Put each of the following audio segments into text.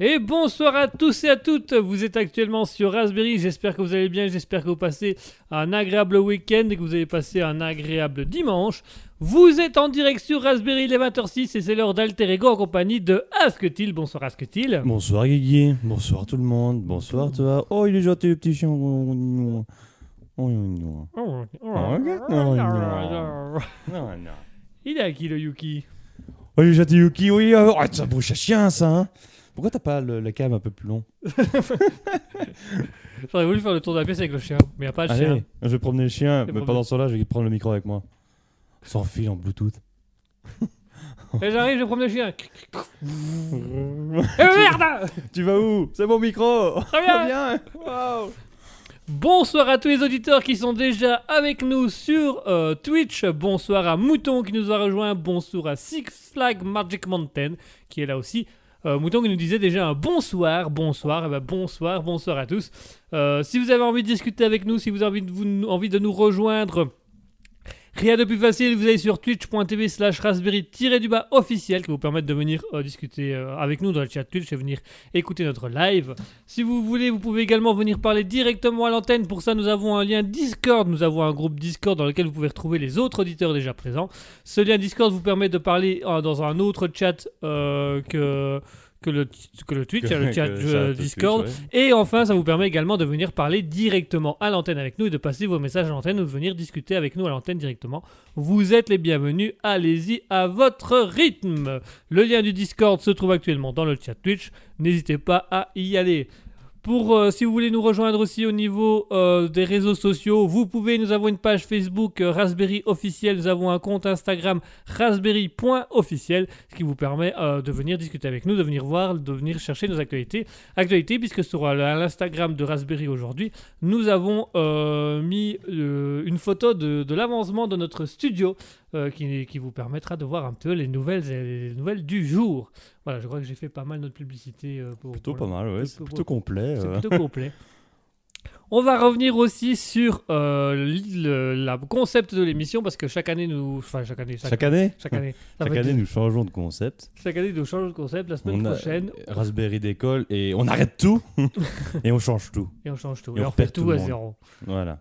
Et bonsoir à tous et à toutes, vous êtes actuellement sur Raspberry, j'espère que vous allez bien, j'espère que vous passez un agréable week-end et que vous avez passé un agréable dimanche. Vous êtes en direct sur Raspberry les 20h06 et c'est l'heure d'Alter Ego en compagnie de Asketil. Bonsoir Asketil. Bonsoir Guigui, bonsoir tout le monde, bonsoir toi. Oh, il est gentil le petit chien. Oh. Oh. Oh. Il est à qui le Yuki? Oh, il est gentil Yuki, oui. Oh, ça bouche à chien ça. Hein. Pourquoi t'as pas le, le cam un peu plus long J'aurais voulu faire le tour de la pièce avec le chien, mais n'y a pas de Allez, chien. je vais promener le chien, mais promener. pendant ce temps-là, je vais prendre le micro avec moi. Sans fil en Bluetooth. Et j'arrive, je prends le chien. Eh merde tu vas où? C'est mon micro Très bien. Bien Wow. Bonsoir à tous les auditeurs qui sont déjà avec nous sur euh, Twitch. Bonsoir à Mouton qui nous a rejoint. Bonsoir à Six Flag Magic Mountain qui est là aussi. Euh, Mouton qui nous disait déjà un bonsoir, bonsoir, eh ben, bonsoir, bonsoir à tous. Euh, si vous avez envie de discuter avec nous, si vous avez envie envie de nous rejoindre, rien de plus facile, vous allez sur twitch.tv slash raspberry-du-bas officiel qui vous permettre de venir euh, discuter euh, avec nous dans le chat Twitch et venir écouter notre live. Si vous voulez, vous pouvez également venir parler directement à l'antenne. Pour ça, nous avons un lien Discord. Nous avons un groupe Discord dans lequel vous pouvez retrouver les autres auditeurs déjà présents. Ce lien Discord vous permet de parler euh, dans un autre chat que, que, le, que le Twitch, le chat euh, Twitch, Discord. ouais. Et enfin, ça vous permet également de venir parler directement à l'antenne avec nous et de passer vos messages à l'antenne ou de venir discuter avec nous à l'antenne directement. Vous êtes les bienvenus, allez-y à votre rythme. Le lien du Discord se trouve actuellement dans le chat Twitch, n'hésitez pas à y aller. Pour euh, si vous voulez nous rejoindre aussi au niveau euh, des réseaux sociaux, vous pouvez. Nous avons une page Facebook euh, Raspberry officiel. Nous avons un compte Instagram raspberry.officiel, ce qui vous permet de venir discuter avec nous, de venir voir, de venir chercher nos actualités. Actualités, puisque sur l'Instagram de Raspberry aujourd'hui, nous avons mis une photo de l'avancement de notre studio euh, qui, qui vous permettra de voir un peu les nouvelles, les nouvelles du jour. Voilà, je crois que j'ai fait pas mal notre publicité euh, pour. Plutôt pour pas mal, ouais. C'est plutôt complet. c'est euh. plutôt complet. On va revenir aussi sur euh, le la concept de l'émission parce que chaque année nous, enfin chaque année, chaque, Chaque année? chaque année, Chaque année, nous changeons de concept. chaque année nous changeons de concept. La semaine On prochaine Raspberry d'école et on arrête tout et on change tout. et on change tout Et et, on on fait repère tout, tout à zéro. Voilà.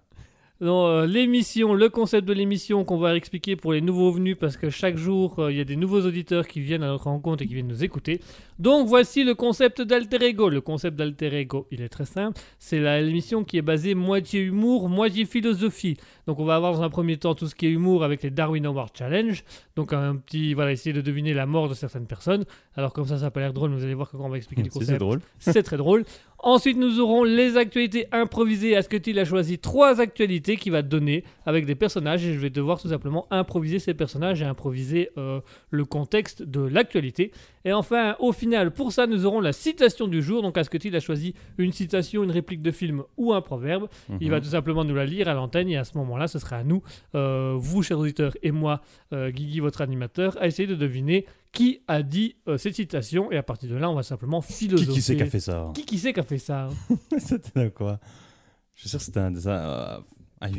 Euh, l'émission, le concept de l'émission qu'on va expliquer pour les nouveaux venus parce que chaque jour euh, il y a des nouveaux auditeurs qui viennent à notre rencontre et qui viennent nous écouter. Donc voici le concept d'Alter Ego. Le concept d'Alter Ego, il est très simple. C'est l'émission qui est basée moitié humour, moitié philosophie. Donc on va avoir dans un premier temps tout ce qui est humour avec les Darwin Award Challenge. Donc un petit, voilà, essayer de deviner la mort de certaines personnes. Alors comme ça, ça n'a pas l'air drôle, mais vous allez voir que quand on va expliquer le concept, c'est drôle. c'est très drôle. Ensuite, nous aurons les actualités improvisées. Asketil a choisi trois actualités qu'il va donner avec des personnages et je vais devoir tout simplement improviser ces personnages et improviser euh, le contexte de l'actualité. Et enfin, au final, pour ça, nous aurons la citation du jour. Donc, Asketil a choisi une citation, une réplique de film ou un proverbe? Il Mhm. va tout simplement nous la lire à l'antenne et à ce moment-là, ce sera à nous, euh, vous, chers auditeurs, et moi, euh, Guigui, votre animateur, à essayer de deviner qui a dit euh, cette citation. Et à partir de là, on va simplement philosopher. Qui, qui c'est qui a fait ça Qui, qui c'est qui a fait ça hein C'était quoi Je suis sûr que c'était un dessin. euh, un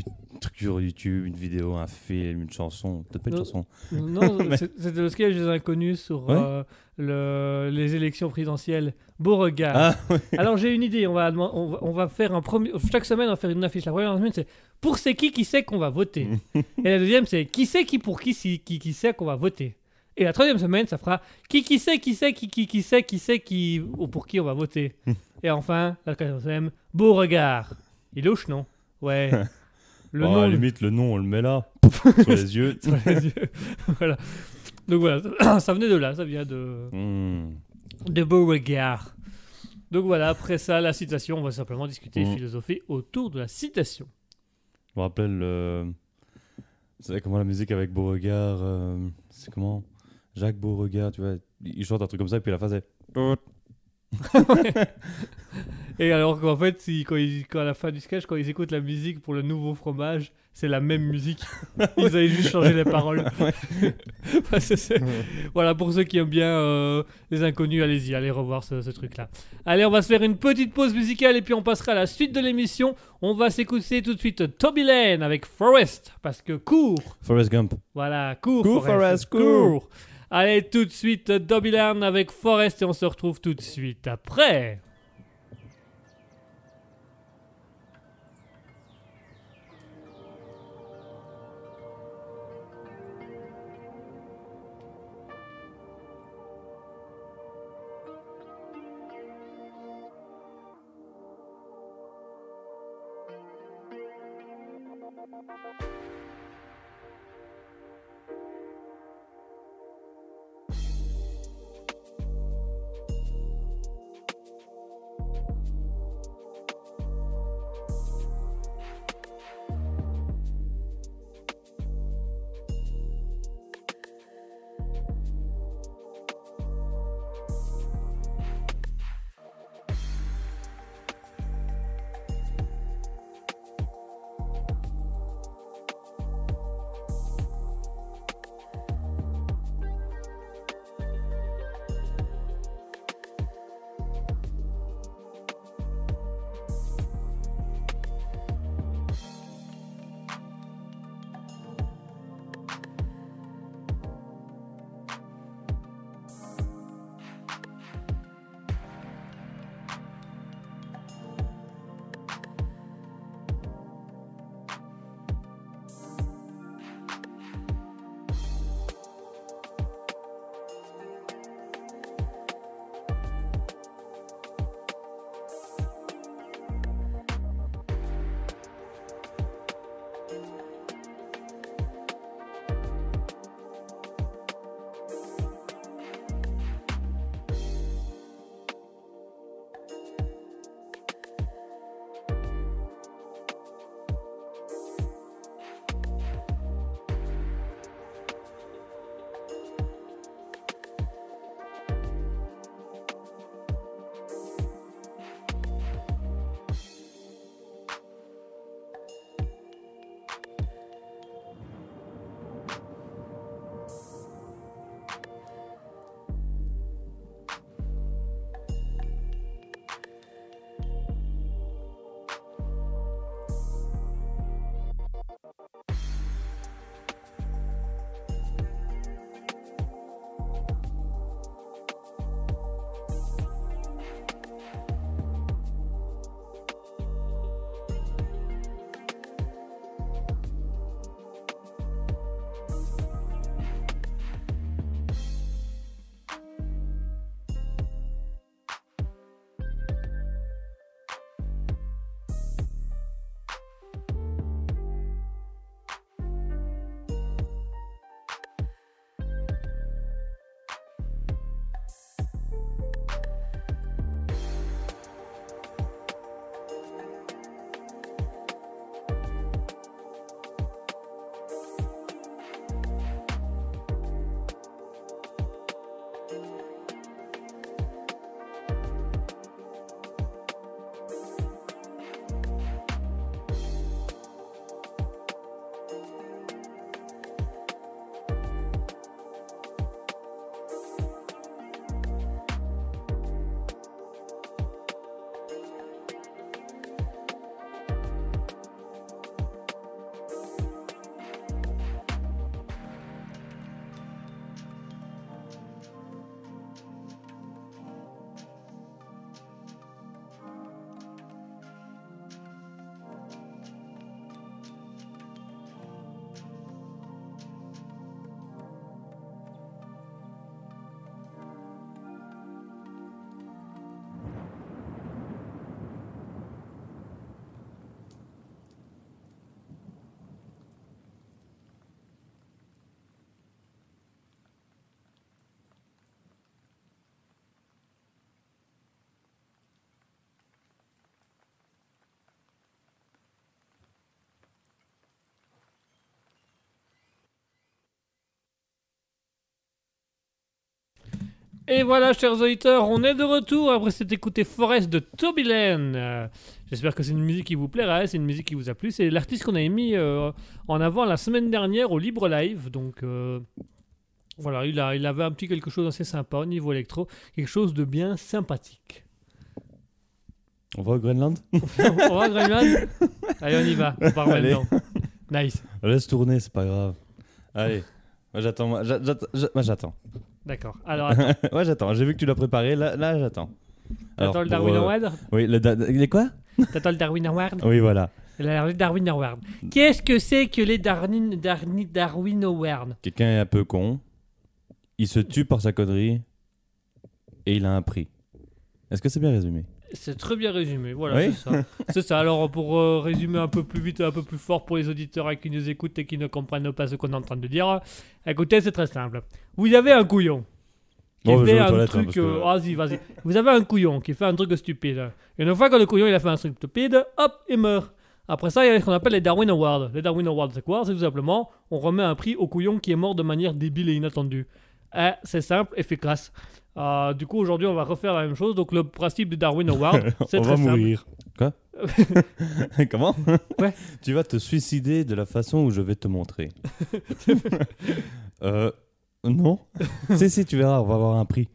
truc sur YouTube, une vidéo, un film, une chanson. Peut-être pas une Non. chanson. Non, Mais- c'était le sketch des inconnus sur Ouais. euh, le- les élections présidentielles. Beauregard. Ah, Alors j'ai une idée, on va, on, va, on va faire un premier... Chaque semaine, on va faire une affiche. La première semaine, c'est pour c'est qui qui sait qu'on va voter. Et la deuxième, c'est qui c'est qui pour qui qui, qui sait qu'on va voter. Et la troisième semaine, ça fera qui qui sait qui sait qui qui qui sait qui sait qui ou pour qui on va voter. Et enfin, la quatrième semaine, Beauregard. Il louche, non Ouais. Le oh, nom, à la limite, le nom, on le met là, sur les yeux. sur les yeux. voilà. Donc voilà, ça- venait de là, ça vient de, Hmm. de Beauregard. Donc voilà, après ça, la citation, on va simplement discuter et Mm. philosopher autour de la citation. Je me rappelle le. C'est comment la musique avec Beauregard euh, C'est comment? Jacques Beauregard, tu vois. Il chante un truc comme ça, et puis la fin c'est. Et alors qu'en fait, si, quand, ils- quand à la fin du sketch, quand ils écoutent la musique pour le nouveau fromage, c'est la même musique. Ils avaient juste changé les paroles. Voilà, pour ceux qui aiment bien euh, les inconnus, allez-y, allez revoir ce, ce truc-là. Allez, on va se faire une petite pause musicale et puis on passera à la suite de l'émission. On va s'écouter tout de suite Toby Lane avec Forest, parce que court. Forrest Gump. Voilà, cours, Cours, Forrest, Forrest, cours. Allez, tout de suite, Dobbyland avec Forest et on se retrouve tout de suite après. Et voilà, chers auditeurs, on est de retour après s'être écouté Forest de Toby Lane. Euh, J'espère que c'est une musique qui vous plaira, c'est une musique qui vous a plu. C'est l'artiste qu'on a mis euh, en avant la semaine dernière au Libre Live. Donc euh, voilà, il, a, il avait un petit quelque chose d'assez sympa au niveau électro, quelque chose de bien sympathique. On va au Groenland on va à Groenland Allez, on y va. On part Allez. maintenant. Nice. Laisse tourner, c'est pas grave. Allez. J'attends. J'attends. D'accord. Alors, attends. ouais, j'attends. J'ai vu que tu l'as préparé. Là, là j'attends. T'attends le Darwin euh, Award Oui, le da- les quoi? T'attends le Darwin Award Oui, voilà. Le Darwin Award. Qu'est-ce que c'est que les Darwin, Darwin, Darwin Award? Quelqu'un est un peu con. Il se tue par sa connerie. Et il a un prix. Est-ce que c'est bien résumé? C'est très bien résumé, voilà, Oui. c'est ça. c'est ça, alors pour euh, résumer un peu plus vite et un peu plus fort pour les auditeurs qui nous écoutent et qui ne comprennent pas ce qu'on est en train de dire, écoutez, c'est très simple. Vous avez un couillon qui Bon, je fait un hein, truc... que- euh, Vas-y, vas-y. Vous avez un couillon qui fait un truc stupide. Et une fois que le couillon il a fait un truc stupide, hop, il meurt. Après ça, il y a ce qu'on appelle les Darwin Awards. Les Darwin Awards, c'est quoi? C'est tout simplement, on remet un prix au couillon qui est mort de manière débile et inattendue. Eh, c'est simple, efficace. Euh, du coup, aujourd'hui, on va refaire la même chose. Donc, le principe du Darwin Award, c'est On très va simple. mourir. Quoi Comment Ouais. Tu vas te suicider de la façon où je vais te montrer. euh. Non Si, si, tu verras, on va avoir un prix.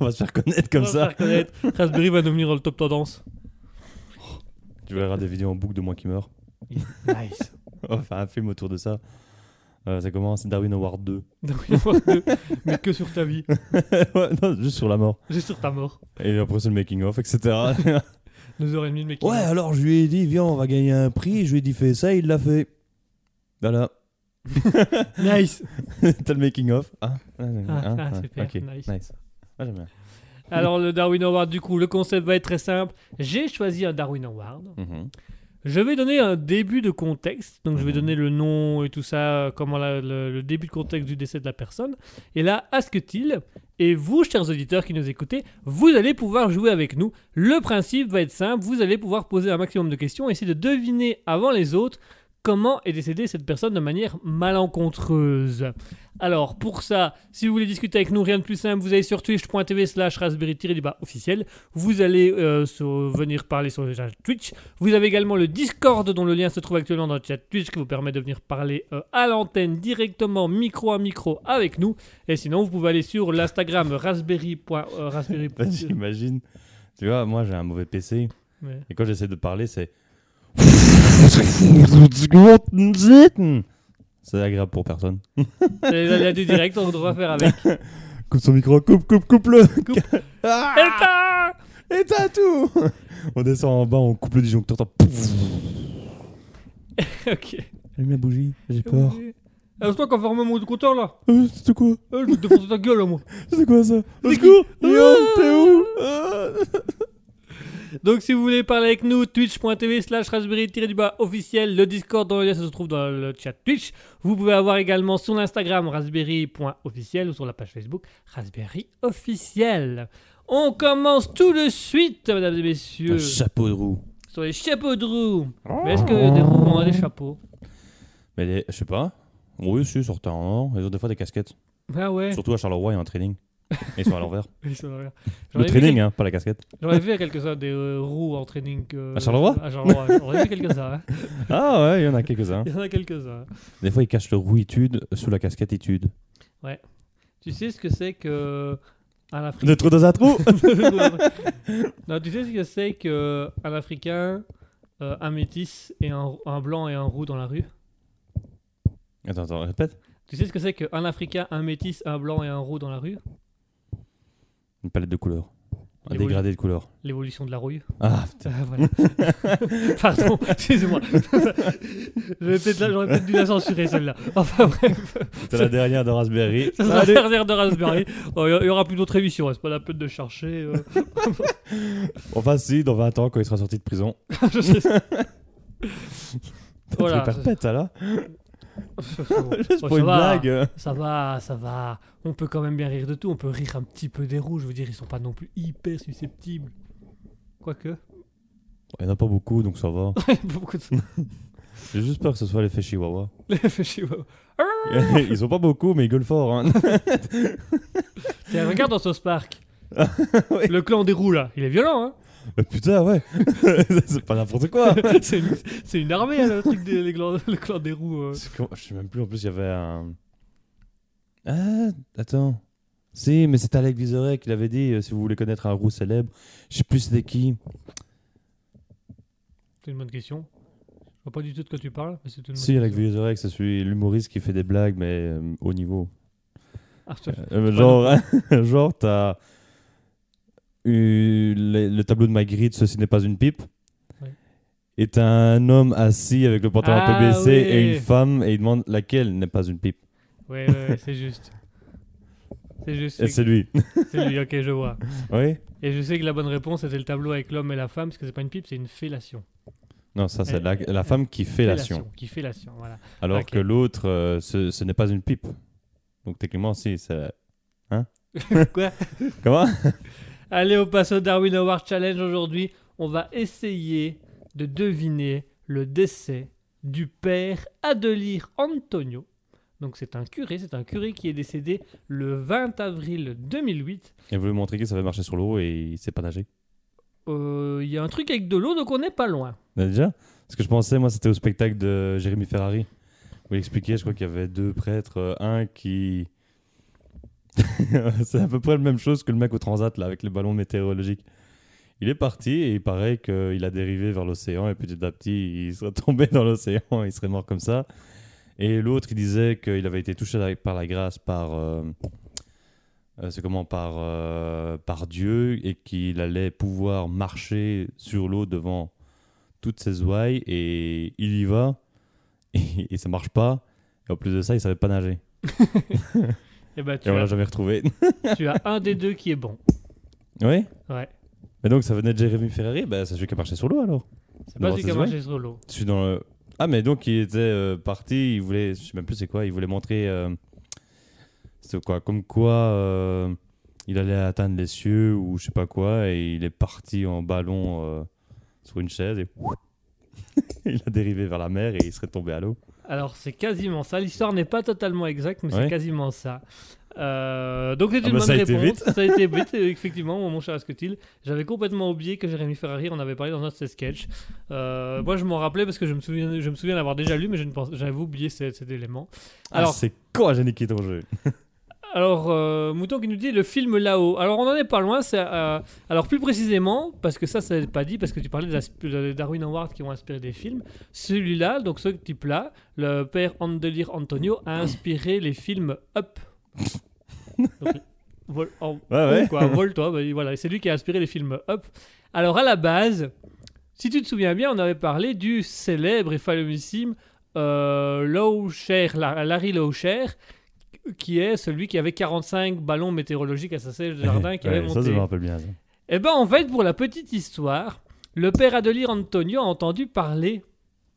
On va se faire connaître comme On va ça. faire connaître. Raspberry va devenir le top tendance. Tu verras des vidéos en boucle de moi qui meurs. Nice. On va faire un film autour de ça. Euh, ça commence Darwin Award 2. Darwin Award 2, mais que sur ta vie, Ouais, non, juste sur la mort. juste sur ta mort. Et après, c'est le making-of, etc. Deux heures et demie de mec. ouais, alors je lui ai dit, viens, on va gagner un prix. Je lui ai dit, fais ça, il l'a fait. Voilà. Nice. T'as le making-of. Ah, ah, Ah, ah, ah, super, nice. nice. Ah, j'aime bien. Alors, le Darwin Award, du coup, le concept va être très simple. J'ai choisi un Darwin Award. Mhm. Je vais donner un début de contexte. Donc, je vais Mhm. donner le nom et tout ça, euh, comment la- le, le début de contexte du décès de la personne. Et là, ask-t-il Et vous, chers auditeurs qui nous écoutez, vous allez pouvoir jouer avec nous. Le principe va être simple. Vous allez pouvoir poser un maximum de questions, essayer de deviner avant les autres comment est décédée cette personne de manière malencontreuse. Alors, pour ça, si vous voulez discuter avec nous, rien de plus simple, vous allez sur twitch.tv slash raspberry-du-bas officiel. Vous allez euh, sur- venir parler sur le chat Twitch. Vous avez également le Discord dont le lien se trouve actuellement dans le chat Twitch qui vous permet de venir parler euh, à l'antenne directement, micro à micro avec nous. Et sinon, vous pouvez aller sur l'Instagram raspberry. euh, raspberry. Bah, J'imagine. Tu vois, moi j'ai un mauvais PC. Ouais. Et quand j'essaie de parler, c'est. C'est agréable pour personne. C'est les aléas du direct, on doit faire avec. Coupe son micro, coupe, coupe, coupe-le Coupe. Ah Éteins Éteins tout On descend en bas, on coupe le disjoncteur. Ok. Allume la bougie, j'ai peur. Alors, toi, quand ferme mon compteur là, Euh, C'était quoi? Euh, je vais te défoncer ta gueule, moi. C'était quoi ça? Au secours? Qui Yo, t'es où? Ah. Donc si vous voulez parler avec nous, twitch.tv slash raspberry-du-bas officiel, le Discord dans le lien se trouve dans le chat Twitch. Vous pouvez avoir également sur l'Instagram raspberry.officiel ou sur la page Facebook raspberry officiel. On commence tout de suite, mesdames et messieurs, Un chapeau de roue. sur les chapeaux de roue. Mais est-ce que des roues ont des chapeaux? Mais les, je sais pas. Oui, si, sur terrain, ils ont des fois des casquettes. Ah ouais. Surtout à Charleroi, il y a un training. Ils sont à l'envers. Ils sont là. J'en Le training, hein, pas la casquette. Ai vu à quelques-uns des euh, roues en training. euh, À Charleroi À Charleroi. Ai vu quelques-uns. hein. Ah ouais, il y en a quelques-uns. Il y en a quelques-uns. Des fois, ils cachent le rouitude sous la casquette étude. Tu sais ce que c'est que. Un Africain? Le trou dans un trou non, tu sais ce que c'est que un Africain, euh, un métis et un, un blanc et un roux dans la rue? Attends, attends, répète. Tu sais ce que c'est qu'un Africain, un métis, un blanc et un roux dans la rue? Une palette de couleurs. Un dégradé de couleurs. L'évolution de la rouille. Ah, putain. Ah, voilà. Pardon, excusez-moi. J'aurais peut-être dû la censurer celle-là. Enfin bref, C'était la dernière de Raspberry. ça sera la dernière de Raspberry. Oh, Il y, y aura plus d'autres émissions, hein, c'est pas la peine de chercher. euh. Enfin, si, dans 20 ans, quand il sera sorti de prison. Je sais- Voilà, perpète, ça, là Juste pour une blague. Ça va, ça va. On peut quand même bien rire de tout. On peut rire un petit peu des rouges. Je veux dire, ils sont pas non plus hyper susceptibles. Quoique. Il n'y en a pas beaucoup, donc ça va. Beaucoup de J'ai juste peur que ce soit l'effet chihuahua. Les faits chihuahuas. ils sont pas beaucoup, mais ils gueulent fort. Hein. Tiens, regarde dans South Park. Oui. Le clan des roues là, il est violent hein. Mais putain, ouais. c'est pas n'importe quoi. c'est une, c'est une armée le truc des les le clan des roues. euh. C'est comment- Je sais même plus, en plus, il y avait un. Ah, attends. Si, mais c'était Alec Vizorek qui l'avait dit, euh, si vous voulez connaître un roux célèbre. Je sais plus c'était qui. C'est une bonne question. Je vois pas du tout de quoi tu parles, mais c'est une bonne Si, Alec question. Vizorek, c'est celui, l'humoriste qui fait des blagues, mais euh, au niveau. Ah, ça- Euh, genre, genre t'as le, le tableau de Magritte, ceci n'est pas une pipe. T'as un homme assis avec le pantalon un Ah, peu baissé oui. et une femme et il demande laquelle n'est pas une pipe. Ouais, c'est juste. C'est juste. Et c'est lui. C'est lui, ok, je vois. oui Et je sais que la bonne réponse c'était le tableau avec l'homme et la femme, parce que c'est pas une pipe, c'est une fellation. Non, ça c'est la, la femme qui fait l'ation. Qui fellation, voilà. Alors que l'autre, euh, ce, ce n'est pas une pipe. Donc techniquement, si, c'est... Quoi? Comment? Allez, on passe au Darwin Award Challenge aujourd'hui. On va essayer de deviner le décès du père Adelir Antonio. Donc c'est un curé, c'est un curé qui est décédé le 20 avril 2008. Il voulait montrer qu'il savait marcher sur l'eau et il sait pas nager. Euh, Il y a un truc avec de l'eau, donc on n'est pas loin. Bah, déjà Ce que je pensais, moi, c'était au spectacle de Jérémy Ferrari. Où il expliquait, je crois qu'il y avait deux prêtres. euh, un qui. c'est à peu près la même chose que le mec au transat, là, avec les ballons météorologiques. Il est parti et il paraît qu'il a dérivé vers l'océan et petit à petit, il serait tombé dans l'océan, il serait mort comme ça. Et l'autre, il disait qu'il avait été touché par la grâce, par. euh, euh, c'est comment par, euh, par Dieu et qu'il allait pouvoir marcher sur l'eau devant toutes ses ouailles et il y va et, et ça marche pas. Et en plus de ça, il savait pas nager. Et bah tu, Et on l'a as, jamais retrouvé. tu as un des deux qui est bon. oui Ouais. Mais donc ça venait de Jérémy Ferrari, bah, c'est celui qui a marché sur l'eau alors. C'est pas celui qui a marché sur l'eau. Je suis dans le... Ah mais donc il était euh, parti, il voulait, je sais même plus c'est quoi, il voulait montrer, euh, c'est quoi, comme quoi euh, il allait atteindre les cieux ou je sais pas quoi et il est parti en ballon euh, sur une chaise et il a dérivé vers la mer et il serait tombé à l'eau. Alors c'est quasiment ça. L'histoire n'est pas totalement exacte, mais c'est quasiment ça. Euh, donc c'est Ah une bah, bonne ça a été réponse. vite. ça a été vite, effectivement, mon cher Asketil. J'avais complètement oublié que Jérémy Ferrari en avait parlé dans un de ses sketchs. Euh, moi je m'en rappelais parce que je me souviens, je me souviens d'avoir déjà lu, mais j'avais oublié cet, cet élément. Alors Alors, Ah, c'est quoi j'ai niqué ton jeu alors euh, Mouton qui nous dit le film là-haut. Alors on en est pas loin. C'est, euh, alors plus précisément, parce que ça c'est pas dit, parce que tu parlais de Darwin Awards qui ont inspiré des films. Celui-là, donc ce type-là, le père Andelir Antonio a inspiré les films Up. Donc, vol, en- Ouais ouais. quoi, vole-toi, bah, voilà, c'est lui qui a inspiré les films Up. Alors à la base, si tu te souviens bien, on avait parlé du célèbre et famosissime euh, Larry Low-Share, qui est celui qui avait 45 ballons météorologiques à sa sèche de jardin qui Ouais, avait ça, je monté. me rappelle bien. ça. Eh ben en fait, pour la petite histoire, le père Adelir Antonio a entendu parler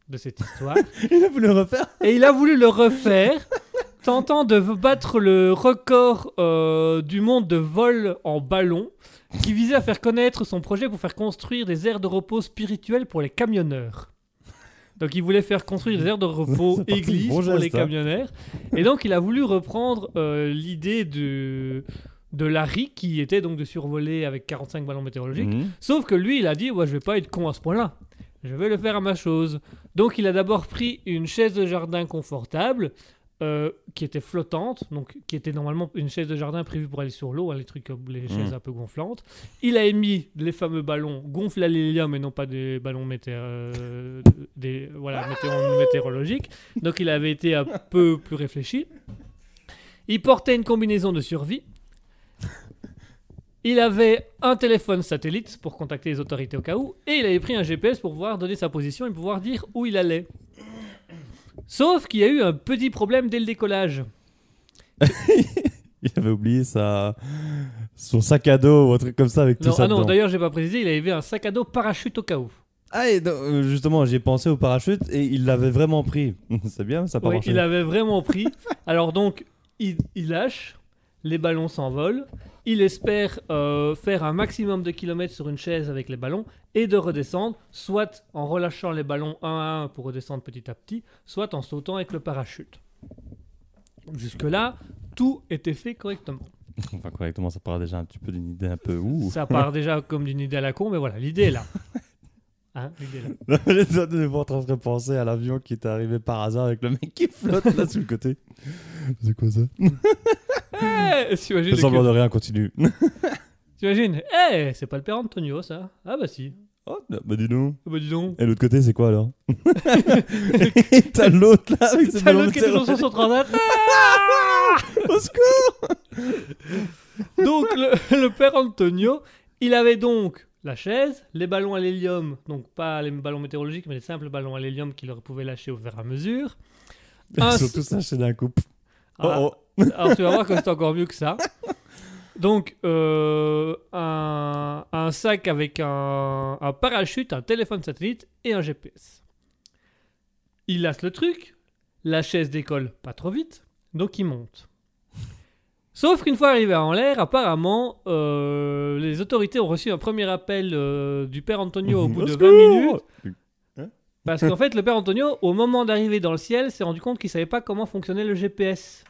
de cette histoire Il a voulu le refaire et il a voulu le refaire, tentant de battre le record euh, du monde de vol en ballon, qui visait à faire connaître son projet pour faire construire des aires de repos spirituelles pour les camionneurs. Donc il voulait faire construire des aires de repos bon pour geste, les hein. camionneurs. Et donc il a voulu reprendre euh, l'idée de, de Larry, qui était donc de survoler avec 45 ballons météorologiques. Mhm. Sauf que lui, il a dit ouais, je vais pas être con à ce point-là. Je vais le faire à ma chose. Donc, il a d'abord pris une chaise de jardin confortable euh, qui était flottante, donc qui était normalement une chaise de jardin prévue pour aller sur l'eau, hein, les trucs, comme les chaises Mm. un peu gonflantes. Il a émis les fameux ballons gonflés à l'hélium et non pas des ballons météo- euh, des, voilà, météo- météorologiques. Donc, il avait été un peu plus réfléchi. Il portait une combinaison de survie. Il avait un téléphone satellite pour contacter les autorités au cas où, et il avait pris un GPS pour pouvoir donner sa position et pouvoir dire où il allait. Sauf qu'il y a eu un petit problème dès le décollage. Il avait oublié sa... son sac à dos ou un truc comme ça avec tout ça ah non, d'ailleurs, j'ai pas précisé, il avait un sac à dos parachute au cas où. Ah, et non, euh, justement, j'ai pensé au parachute et il l'avait vraiment pris. C'est bien, ça a pas Oui, marché. il avait vraiment pris. Alors donc, il, il lâche, les ballons s'envolent. Il espère euh, faire un maximum de kilomètres sur une chaise avec les ballons et de redescendre, soit en relâchant les ballons un à un pour redescendre petit à petit, soit en sautant avec le parachute. Jusque-là, tout était fait correctement. Enfin, correctement, ça part déjà un petit peu d'une idée un peu ouh. Ça part déjà comme d'une idée à la con, mais voilà, l'idée est là. Hein, l'idée est là. Les autres étaient en train de repenser à l'avion qui est arrivé par hasard avec le mec qui flotte là sous le côté. C'est quoi ça? Eh, le semblant cul- de rien continue. T'imagines Eh, c'est pas le père Antonio, ça Ah bah si. oh, bah dis donc. Ah bah dis donc. Et l'autre côté, c'est quoi alors T'as l'autre là avec ses T'as ballons l'autre qui était sur son. 139. Au secours Donc le, le père Antonio, il avait donc la chaise, les ballons à l'hélium, donc pas les ballons météorologiques, mais les simples ballons à l'hélium qu'il pouvait lâcher au fur et à mesure. Ils sont tous lâchés d'un coup. Ah, Oh oh Alors tu vas voir que c'est encore mieux que ça. Donc euh, un, un sac avec un, un parachute, un téléphone satellite et un GPS. Il lasse le truc, la chaise décolle pas trop vite, donc il monte. Sauf qu'une fois arrivé en l'air, apparemment, euh, les autorités ont reçu un premier appel euh, du père Antonio au bout de 20 secours minutes. Parce qu'en fait, le père Antonio, au moment d'arriver dans le ciel, s'est rendu compte qu'il savait pas comment fonctionnait le GPS.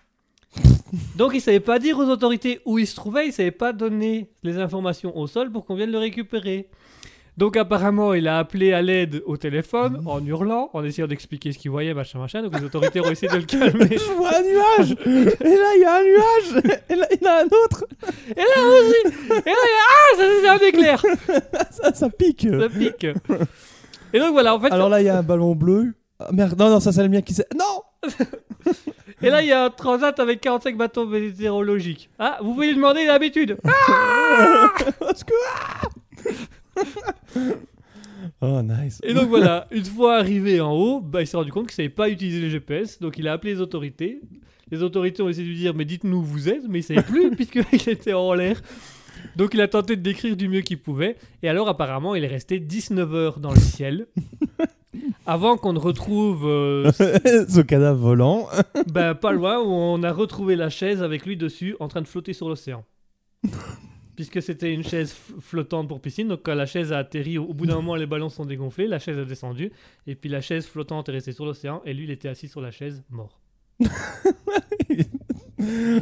Donc il savait pas dire aux autorités où il se trouvait, il savait pas donner les informations au sol pour qu'on vienne le récupérer. Donc apparemment, il a appelé à l'aide au téléphone en hurlant, en essayant d'expliquer ce qu'il voyait, machin, machin. Donc les autorités ont essayé de le calmer. Je vois un nuage! Et là, il y a un nuage! Et là, il y en a un autre! Et là aussi! Et là, il y a- ah, ça c'est un éclair! Ça, ça pique. Ça pique. Et donc voilà, en fait, Alors là, il y a un ballon bleu. Ah, merde, non, non, ça, c'est le mien qui s'est... Non et là, il y a un transat avec 45 bateaux météorologiques. Ah, vous pouvez lui demander d'habitude. Au secours Oh, nice. Et donc voilà, une fois arrivé en haut, bah, il s'est rendu compte qu'il savait pas utiliser le GPS, donc il a appelé les autorités. Les autorités ont essayé de lui dire mais dites-nous où vous êtes, mais il savait plus puisqu'il était en l'air. Donc il a tenté de décrire du mieux qu'il pouvait. Et alors apparemment il est resté 19 heures dans le ciel. Avant qu'on ne retrouve, euh, Ce cadavre volant. ben, pas loin, où on a retrouvé la chaise avec lui dessus en train de flotter sur l'océan. Puisque c'était une chaise flottante pour piscine, donc quand la chaise a atterri, au bout d'un moment les ballons sont dégonflés, la chaise a descendu, et puis la chaise flottante est restée sur l'océan, et lui il était assis sur la chaise, mort.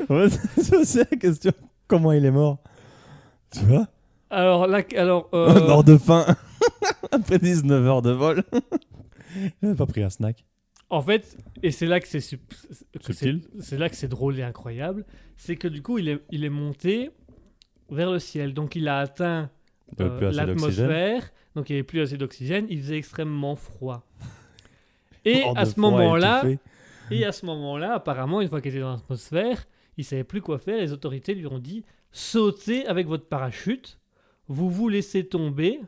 Ouais, c'est aussi la question. Comment il est mort? Tu vois Alors, là, alors euh, Mort de faim. Après 19 heures de vol. Il n'a pas pris un snack. en fait, et c'est là que c'est que c'est- Subtil. c'est là que c'est drôle et incroyable, c'est que du coup il est, il est monté vers le ciel, donc il a atteint euh, l'atmosphère, donc il n'y avait plus assez d'oxygène, il faisait extrêmement froid. Et à ce moment-là, et à ce moment-là, apparemment, une fois qu'il était dans l'atmosphère, il savait plus quoi faire. Les autorités lui ont dit sautez avec votre parachute, vous vous laissez tomber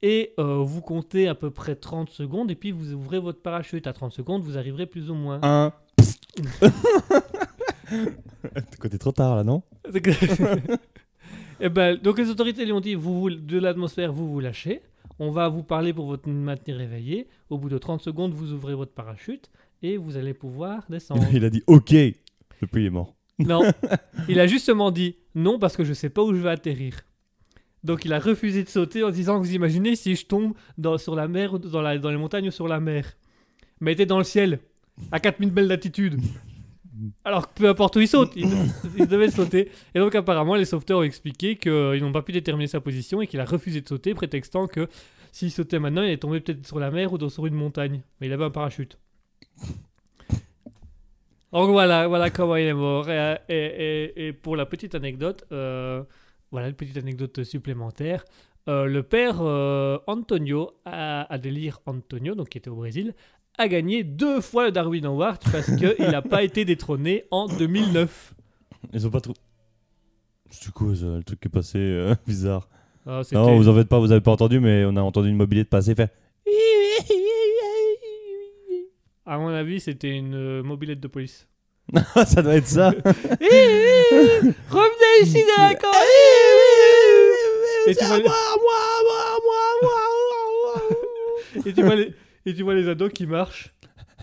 et euh, vous comptez à peu près 30 secondes et puis vous ouvrez votre parachute. À 30 secondes, vous arriverez plus ou moins. Un. T'es côté trop tard là, non? Et ben, donc les autorités lui ont dit vous, vous- de l'atmosphère, vous vous lâchez. On va vous parler pour vous maintenir réveillé. Au bout de 30 secondes, vous ouvrez votre parachute et vous allez pouvoir descendre. Il a dit OK. Il est mort. Non, il a justement dit non parce que je sais pas où je vais atterrir. Donc il a refusé de sauter en disant vous imaginez si je tombe dans, sur la mer dans, dans les montagnes ou sur la mer. Mais il était dans le ciel, à 4000 belles d'altitude. Alors peu importe où il saute, il, il devait sauter. Et donc apparemment les sauveteurs ont expliqué qu'ils n'ont pas pu déterminer sa position et qu'il a refusé de sauter, prétextant que s'il sautait maintenant, il est tombé peut-être sur la mer ou dans, sur une montagne. Mais il avait un parachute. Donc voilà, voilà comment il est mort. Et, et- et- et pour la petite anecdote, euh, voilà une petite anecdote supplémentaire. Euh, le père euh, Antonio, A- Adelir Antonio, donc qui était au Brésil, a gagné deux fois le Darwin Award parce qu'il n'a pas été détrôné en 2009. Ils ont pas trop. C'est quoi ça, le truc qui est passé bizarre? Ah, Non, vous en faites pas, vous avez pas entendu, mais on a entendu une mobilette passer faire. À mon avis, c'était une euh, mobilette de police. ça doit être ça. Revenez ici de la camp Et tu vois les- Et tu vois les, et tu vois les ados qui marchent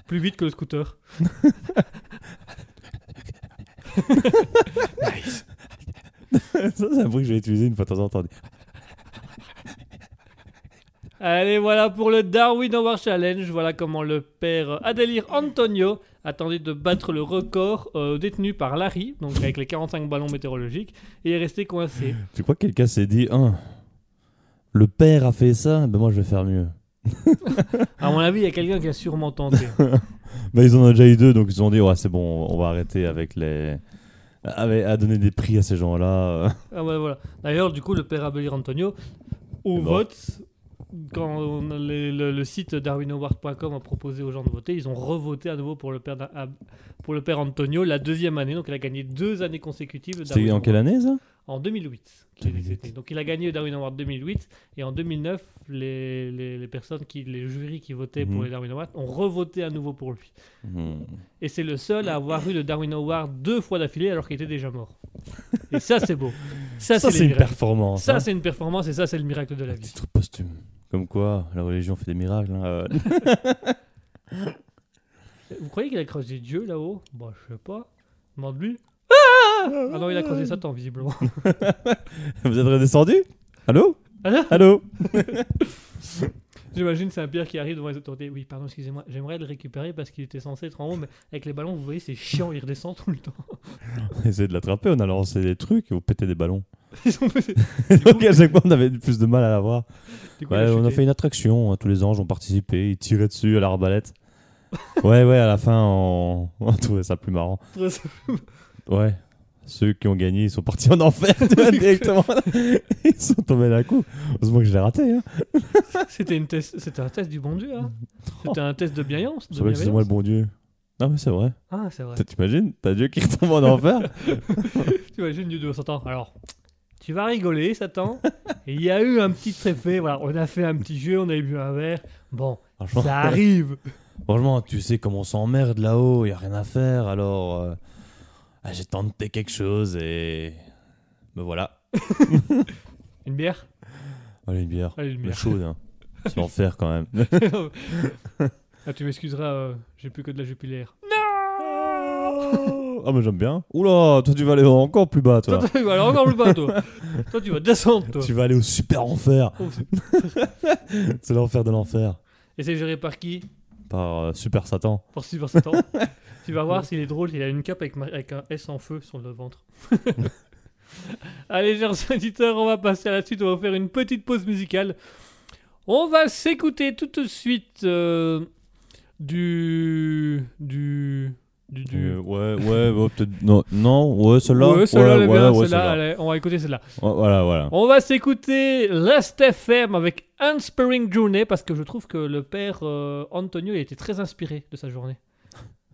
plus vite que le scooter. nice. ça, c'est un bruit que je vais utiliser une fois de temps en temps. Allez, voilà pour le Darwin Award Challenge. Voilà comment le père Adelir Antonio a tenté de battre le record euh, détenu par Larry, donc avec les 45 ballons météorologiques, et est resté coincé. Tu crois que quelqu'un s'est dit Ah, Le père a fait ça, ben moi je vais faire mieux. À mon avis, il y a quelqu'un qui a sûrement tenté. Ben, ils en ont déjà eu deux, donc ils se sont dit Ouais, c'est bon, on va arrêter avec les. à donner des prix à ces gens-là. Ah ouais, voilà. D'ailleurs, du coup, le père Adelir Antonio, au vote, quand les- le, le site darwinaward.com a proposé aux gens de voter, ils ont revoté à nouveau pour le père, pour le père Antonio la deuxième année. Donc il a gagné deux années consécutives. le C'était en quelle année ça? En 2008. qu'il est 2008. décédé. Donc il a gagné le Darwin Award 2008 et en 2009, les, les, les personnes qui, les jurys qui votaient pour Mhm. les Darwin Awards ont revoté à nouveau pour lui. Hmm. Et c'est le seul à avoir eu le Darwin Award deux fois d'affilée alors qu'il était déjà mort. Et ça c'est beau. Ça, Ça, c'est une performance. Ça hein. c'est une performance et ça c'est le miracle de la vie. titre posthume. Comme quoi, la religion fait des miracles. hein. Euh, Vous croyez qu'il a creusé Dieu là-haut? Bah je sais pas. Demande-lui. Ah non il a creusé Satan visiblement. Vous êtes redescendu? Allô? Alors Allô? J'imagine c'est un Pierre qui arrive devant les autorités. Oui, pardon, excusez-moi, j'aimerais le récupérer parce qu'il était censé être en haut, mais avec les ballons, vous voyez, c'est chiant, il redescend tout le temps. Essayez de l'attraper, on a lancé des trucs et vous pétez des ballons. Ils ont fait- Donc à chaque fois, on avait plus de mal à l'avoir. Du coup, il Ouais, a on a chuté. fait une attraction, hein, tous les anges ont participé, ils tiraient dessus à l'arbalète. ouais, ouais, à la fin, on, on trouvait ça plus marrant. Ouais, ceux qui ont gagné, ils sont partis en enfer tu vois, directement. ils sont tombés d'un coup. Heureusement que je l'ai raté. Hein. C'était une test... C'était un test du bon Dieu, hein. C'était un test de bienveillance. de C'est vrai que c'est moi le bon Dieu. Ah, mais c'est vrai. Ah, c'est vrai. T'as- T'imagines T'as Dieu qui retombe en enfer Tu imagines Dieu de Satan. Alors, tu vas rigoler, Satan. Et il y a eu un petit tréfait. Voilà, on a fait un petit jeu, on a bu un verre. Bon, Franchement, ça arrive. franchement, tu sais comment on s'emmerde là-haut, y a rien à faire, alors euh, ah, j'ai tenté quelque chose et me voilà. Une bière? Allez, une bière. Allez, une bière. chaude, hein. C'est l'enfer quand même. ah, tu m'excuseras, euh, j'ai plus que de la jupilaire. Ah, mais j'aime bien. Oula, toi tu vas aller encore plus bas, toi. Toi, tu vas aller encore plus bas, toi. toi, tu vas descendre, toi. Tu vas aller au super enfer. Oh, C'est l'enfer de l'enfer. Et c'est géré par qui? Par euh, Super Satan. Par Super Satan. tu vas voir s'il est drôle, il a une cape avec, un S en feu sur le ventre. Allez, chers auditeurs, on va passer à la suite. On va faire une petite pause musicale. On va s'écouter tout de suite euh, du. du. Du. du... Euh, ouais, ouais, ouais, peut-être. Non, non, ouais, celle-là. Ouais, celle-là, bien, ouais, celle-là. allez, on va écouter celle-là. Voilà, voilà. On va s'écouter Last FM avec Inspiring Journey parce que je trouve que le père euh, Antonio il a été très inspiré de sa journée.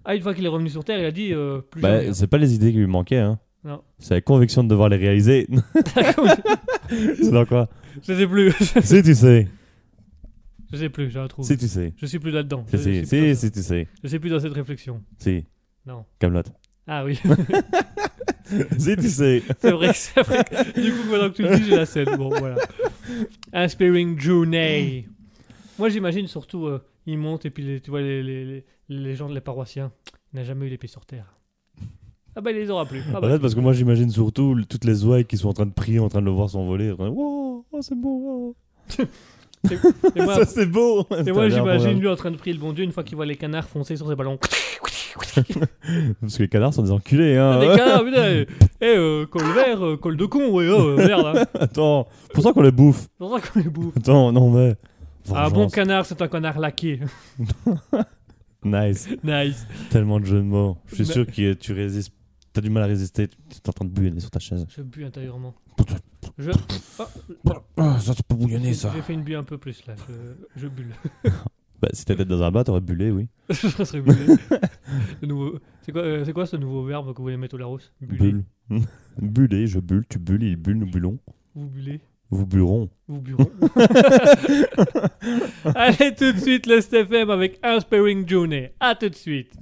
Ah, une fois qu'il est revenu sur Terre, il a dit euh, plus Bah, jamais. c'est pas les idées qui lui manquaient, hein. Non. C'est la conviction de devoir les réaliser. c'est dans quoi? Je sais plus. Si tu sais. je sais plus, j'ai un trou. Si tu sais. Je suis plus là-dedans. Si, Je, je si, si, si tu sais. je suis plus dans cette réflexion. Si. Non. Camelot. Ah oui, si tu sais. c'est vrai, que- c'est vrai. que- Du coup, maintenant que tu le dis, j'ai la scène. Bon, voilà. Inspiring Journey. Moi, j'imagine surtout, euh, il monte et puis les- tu vois les, les, les, gens, les paroissiens, il n'a jamais eu les pieds sur terre. Ah bah, il les aura plus. Ah bah, En fait, parce que moi j'imagine surtout toutes les ouailles qui sont en train de prier, en train de le voir s'envoler. Wow, oh, c'est beau. wow. Et moi, Ça c'est beau. et moi, j'imagine lui en train de prier le bon Dieu une fois qu'il voit les canards foncer sur ses ballons. Parce que les canards sont des enculés. Hein. Les canards, putain, eh, euh, col vert, euh, col de con, ouais, oh, euh, merde. Hein. Attends, pour ça qu'on les bouffe. C'est pour ça qu'on les bouffe. Attends, non mais. Un bon Vengeance. canard, c'est un canard laqué. Nice. nice. Tellement de jeux de mots. Je suis Mais- sûr que tu résistes. T'as du mal à résister. Tu es en train de bouillonner sur ta chaise. Je bue intérieurement. Je... Ah, ça c'est pas bouillonner J'ai fait une bulle un peu plus là. Je, je bulle. Bah, si t'étais dans un bar, t'aurais bullé, oui. je serais bullé. Le nouveau... C'est quoi, euh, c'est quoi ce nouveau verbe que vous voulez mettre au Larousse? Buller. Bulle. Buller, je bulle, tu bulles, il bulle, nous bullons. Vous bullez. Vous burons. Vous burons. Allez tout de suite le STFM avec Inspiring Journey. À tout de suite.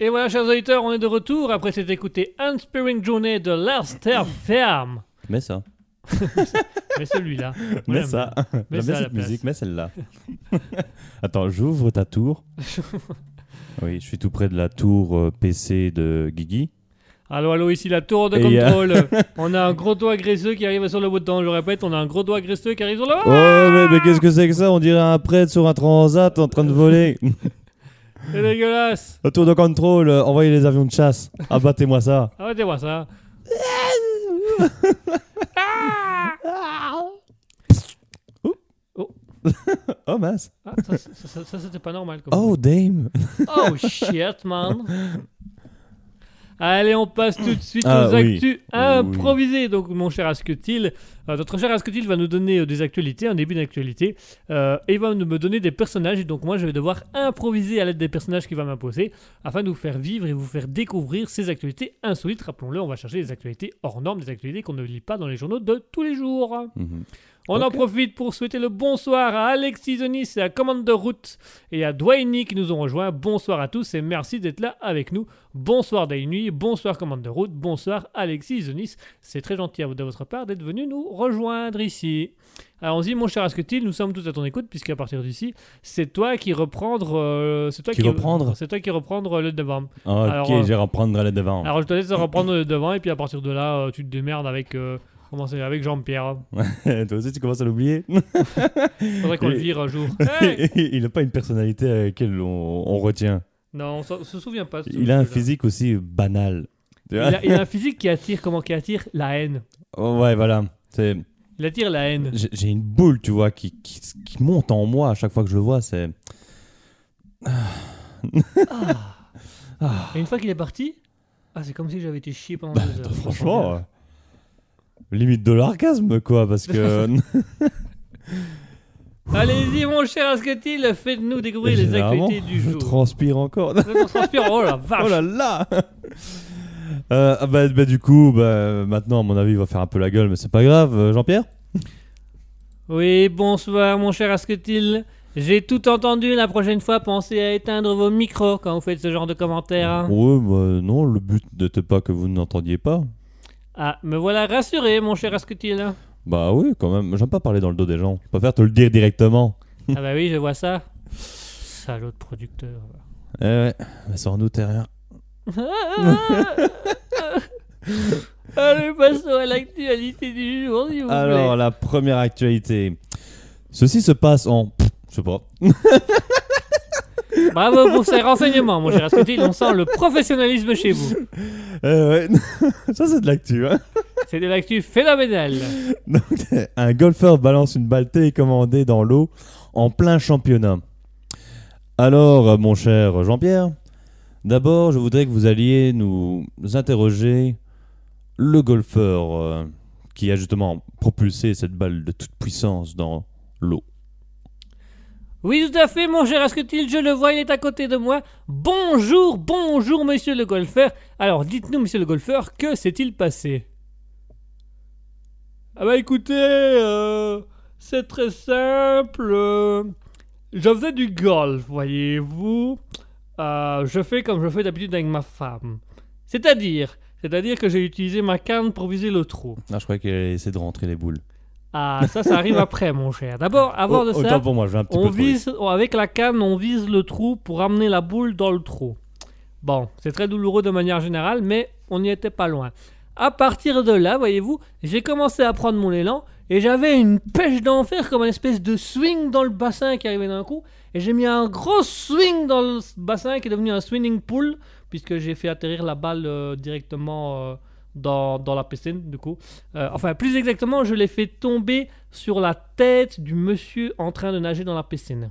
Et voilà, chers auditeurs, on est de retour après s'être écouté Unspiring Journey de Lester Ferme. Mais ça. Mais celui-là. Mais ça. Mais ça cette musique, mais celle-là. Attends, j'ouvre ta tour. Oui, je suis tout près de la tour euh, PC de Guigui. Allô, allô, ici la tour de Et, euh, contrôle. on a un gros doigt graisseux qui arrive sur le bouton. Je répète, on a un gros doigt graisseux qui arrive sur le Oh, mais, mais qu'est-ce que c'est que ça? On dirait un prêtre sur un transat en train de voler. C'est dégueulasse. La tour de contrôle, euh, envoyez les avions de chasse. Abattez-moi ça. Arrêtez-moi ça. Oh, mince. Ah, ça, ça, ça- ça, c'était pas normal. Comme Oh, dame. Oh shit, man. Allez, on passe tout de suite Ah, aux oui. actus Oui. improvisées. Donc, mon cher Asketil, euh, notre cher Asketil va nous donner euh, des actualités, un début d'actualité, euh, et il va me donner des personnages. Et donc, moi, je vais devoir improviser à l'aide des personnages qu'il va m'imposer afin de vous faire vivre et vous faire découvrir ces actualités insolites. Rappelons-le, on va chercher des actualités hors normes, des actualités qu'on ne lit pas dans les journaux de tous les jours. Mhm. On en profite pour souhaiter le bonsoir à Alexis Zonis et à Commande de Route et à Dwayne qui nous ont rejoints. Bonsoir à tous et merci d'être là avec nous. Bonsoir Dainuit, bonsoir Commande de Route, bonsoir Alexis Zonis. C'est très gentil à vous de votre part d'être venu nous rejoindre ici. Allons-y, mon cher Asketil, nous sommes tous à ton écoute puisqu'à partir d'ici, c'est toi qui reprendre. euh, c'est toi Qui reprendre C'est toi qui reprendre le devant. Ah, Alors, ok, euh, je vais reprendre la devant. Alors je te laisse reprendre le devant et puis à partir de là, euh, tu te démerdes avec. euh, comment c'est Avec Jean-Pierre. Toi aussi, tu commences à l'oublier. Faudrait qu'on le vire un jour. Hey il n'a pas une personnalité à laquelle on, on retient. Non, on s'en- se souvient pas. Il a un physique aussi banal. Il a, il a un physique qui attire, comment qui attire la haine. Oh, ouais, voilà. C'est, Il attire la haine. j'ai, une boule, tu vois, qui, qui, qui monte en moi à chaque fois que je le vois. C'est. Et une fois qu'il est parti, ah, c'est comme si j'avais été chié pendant Bah, deux heures. franchement, limite de l'orgasme, quoi, parce que. Allez-y, mon cher Asketil, faites-nous découvrir les actualités du je jour. transpire encore. On transpire, oh la vache. Oh là là Euh, ah bah, bah, du coup, bah, maintenant, à mon avis, il va faire un peu la gueule, mais c'est pas grave. Euh, Jean-Pierre? Oui, bonsoir, mon cher Asketil. J'ai tout entendu. La prochaine fois, pensez à éteindre vos micros quand vous faites ce genre de commentaires. hein. Ouais, bah, non, le but n'était pas que vous n'entendiez pas. Ah, me voilà rassuré, mon cher Asketil. Bah oui, quand même. J'aime pas parler dans le dos des gens. Je préfère te le dire directement. ah bah oui, je vois ça. Salaud de producteur. Eh ouais, mais sans nous, t'es rien. Allez, passons à l'actualité du jour, s'il vous plaît. Alors, la première actualité. Ceci se passe en. Pff, Je sais pas. Bravo pour ces renseignements, mon cher Asketil. On sent le professionnalisme chez vous. Ouais. Ça, c'est de l'actu, hein. C'est de l'actu phénoménale. Donc, un golfeur balance une balle télécommandée dans l'eau en plein championnat. Alors, euh, mon cher Jean-Pierre, d'abord, je voudrais que vous alliez nous interroger le golfeur euh, qui a justement propulsé cette balle de toute puissance dans l'eau. Oui, tout à fait, mon cher Asketil. Je le vois, il est à côté de moi. Bonjour, bonjour, monsieur le golfeur. Alors, dites-nous, monsieur le golfeur, que s'est-il passé? Ah bah écoutez, euh, c'est très simple. euh, je faisais du golf, voyez-vous. Euh, je fais comme je fais d'habitude avec ma femme. C'est-à-dire, c'est-à-dire que j'ai utilisé ma canne pour viser le trou. Ah, je croyais qu'il allait essayer de rentrer les boules. Ah, ça, ça arrive après, mon cher. D'abord, avant de ça, pour moi, je vais un petit on peu trop vite. vise, avec la canne, on vise le trou pour amener la boule dans le trou. Bon, c'est très douloureux de manière générale, mais on n'y était pas loin. À partir de là, voyez-vous, j'ai commencé à prendre mon élan et j'avais une pêche d'enfer comme une espèce de swing dans le bassin qui arrivait d'un coup. Et j'ai mis un gros swing dans le bassin qui est devenu un swimming pool puisque j'ai fait atterrir la balle euh, directement euh, dans, la piscine du coup. Euh, enfin, plus exactement, je l'ai fait tomber sur la tête du monsieur en train de nager dans la piscine.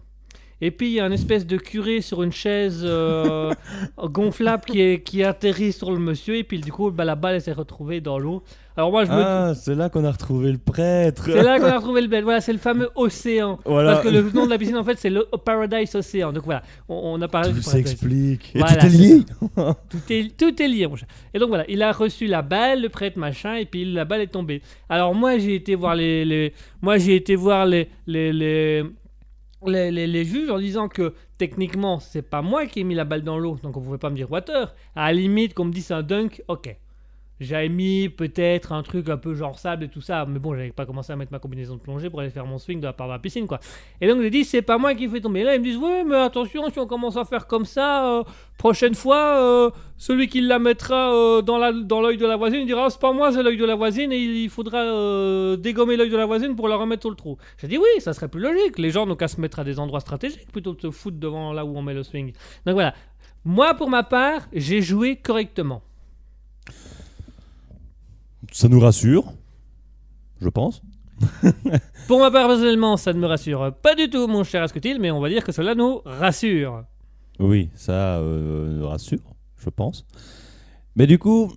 Et puis il y a une espèce de curé sur une chaise euh, gonflable qui, est, qui atterrit sur le monsieur et puis du coup bah, la balle s'est retrouvée dans l'eau. Alors moi je me... Ah, c'est là qu'on a retrouvé le prêtre. C'est là qu'on a retrouvé le bel. Voilà, c'est le fameux océan. Voilà. Parce que le nom de la piscine en fait c'est le Paradise Océan. Donc voilà, on, on a parlé Tout s'explique. Et Voilà, tout est lié. Tout est, tout est lié, mon cher. Et donc voilà, il a reçu la balle, le prêtre machin, et puis la balle est tombée. Alors moi j'ai été voir les, les moi j'ai été voir les les, les les, juges en disant que techniquement, c'est pas moi qui ai mis la balle dans l'eau, donc on pouvait pas me dire water. À la limite, qu'on me c'est un dunk, ok. J'avais mis peut-être un truc un peu genre sable et tout ça, mais bon, j'avais pas commencé à mettre ma combinaison de plongée pour aller faire mon swing de la part de la piscine, quoi. Et donc j'ai dit, c'est pas moi qui fais tomber. Et là, ils me disent, ouais, mais attention, si on commence à faire comme ça, euh, prochaine fois, euh, celui qui la mettra euh, dans l'œil de la voisine, il dira, Ah, c'est pas moi, c'est l'œil de la voisine, et il faudra dégommer l'œil de la voisine pour la remettre sur le trou. J'ai dit, oui, ça serait plus logique. Les gens n'ont qu'à se mettre à des endroits stratégiques plutôt que de se foutre devant là où on met le swing. Donc voilà. Moi, pour ma part, j'ai joué correctement. Ça nous rassure, je pense. Pour ma part, personnellement, ça ne me rassure pas du tout, mon cher Asketil, mais on va dire que cela nous rassure. Oui, ça euh, nous rassure, je pense. Mais du coup,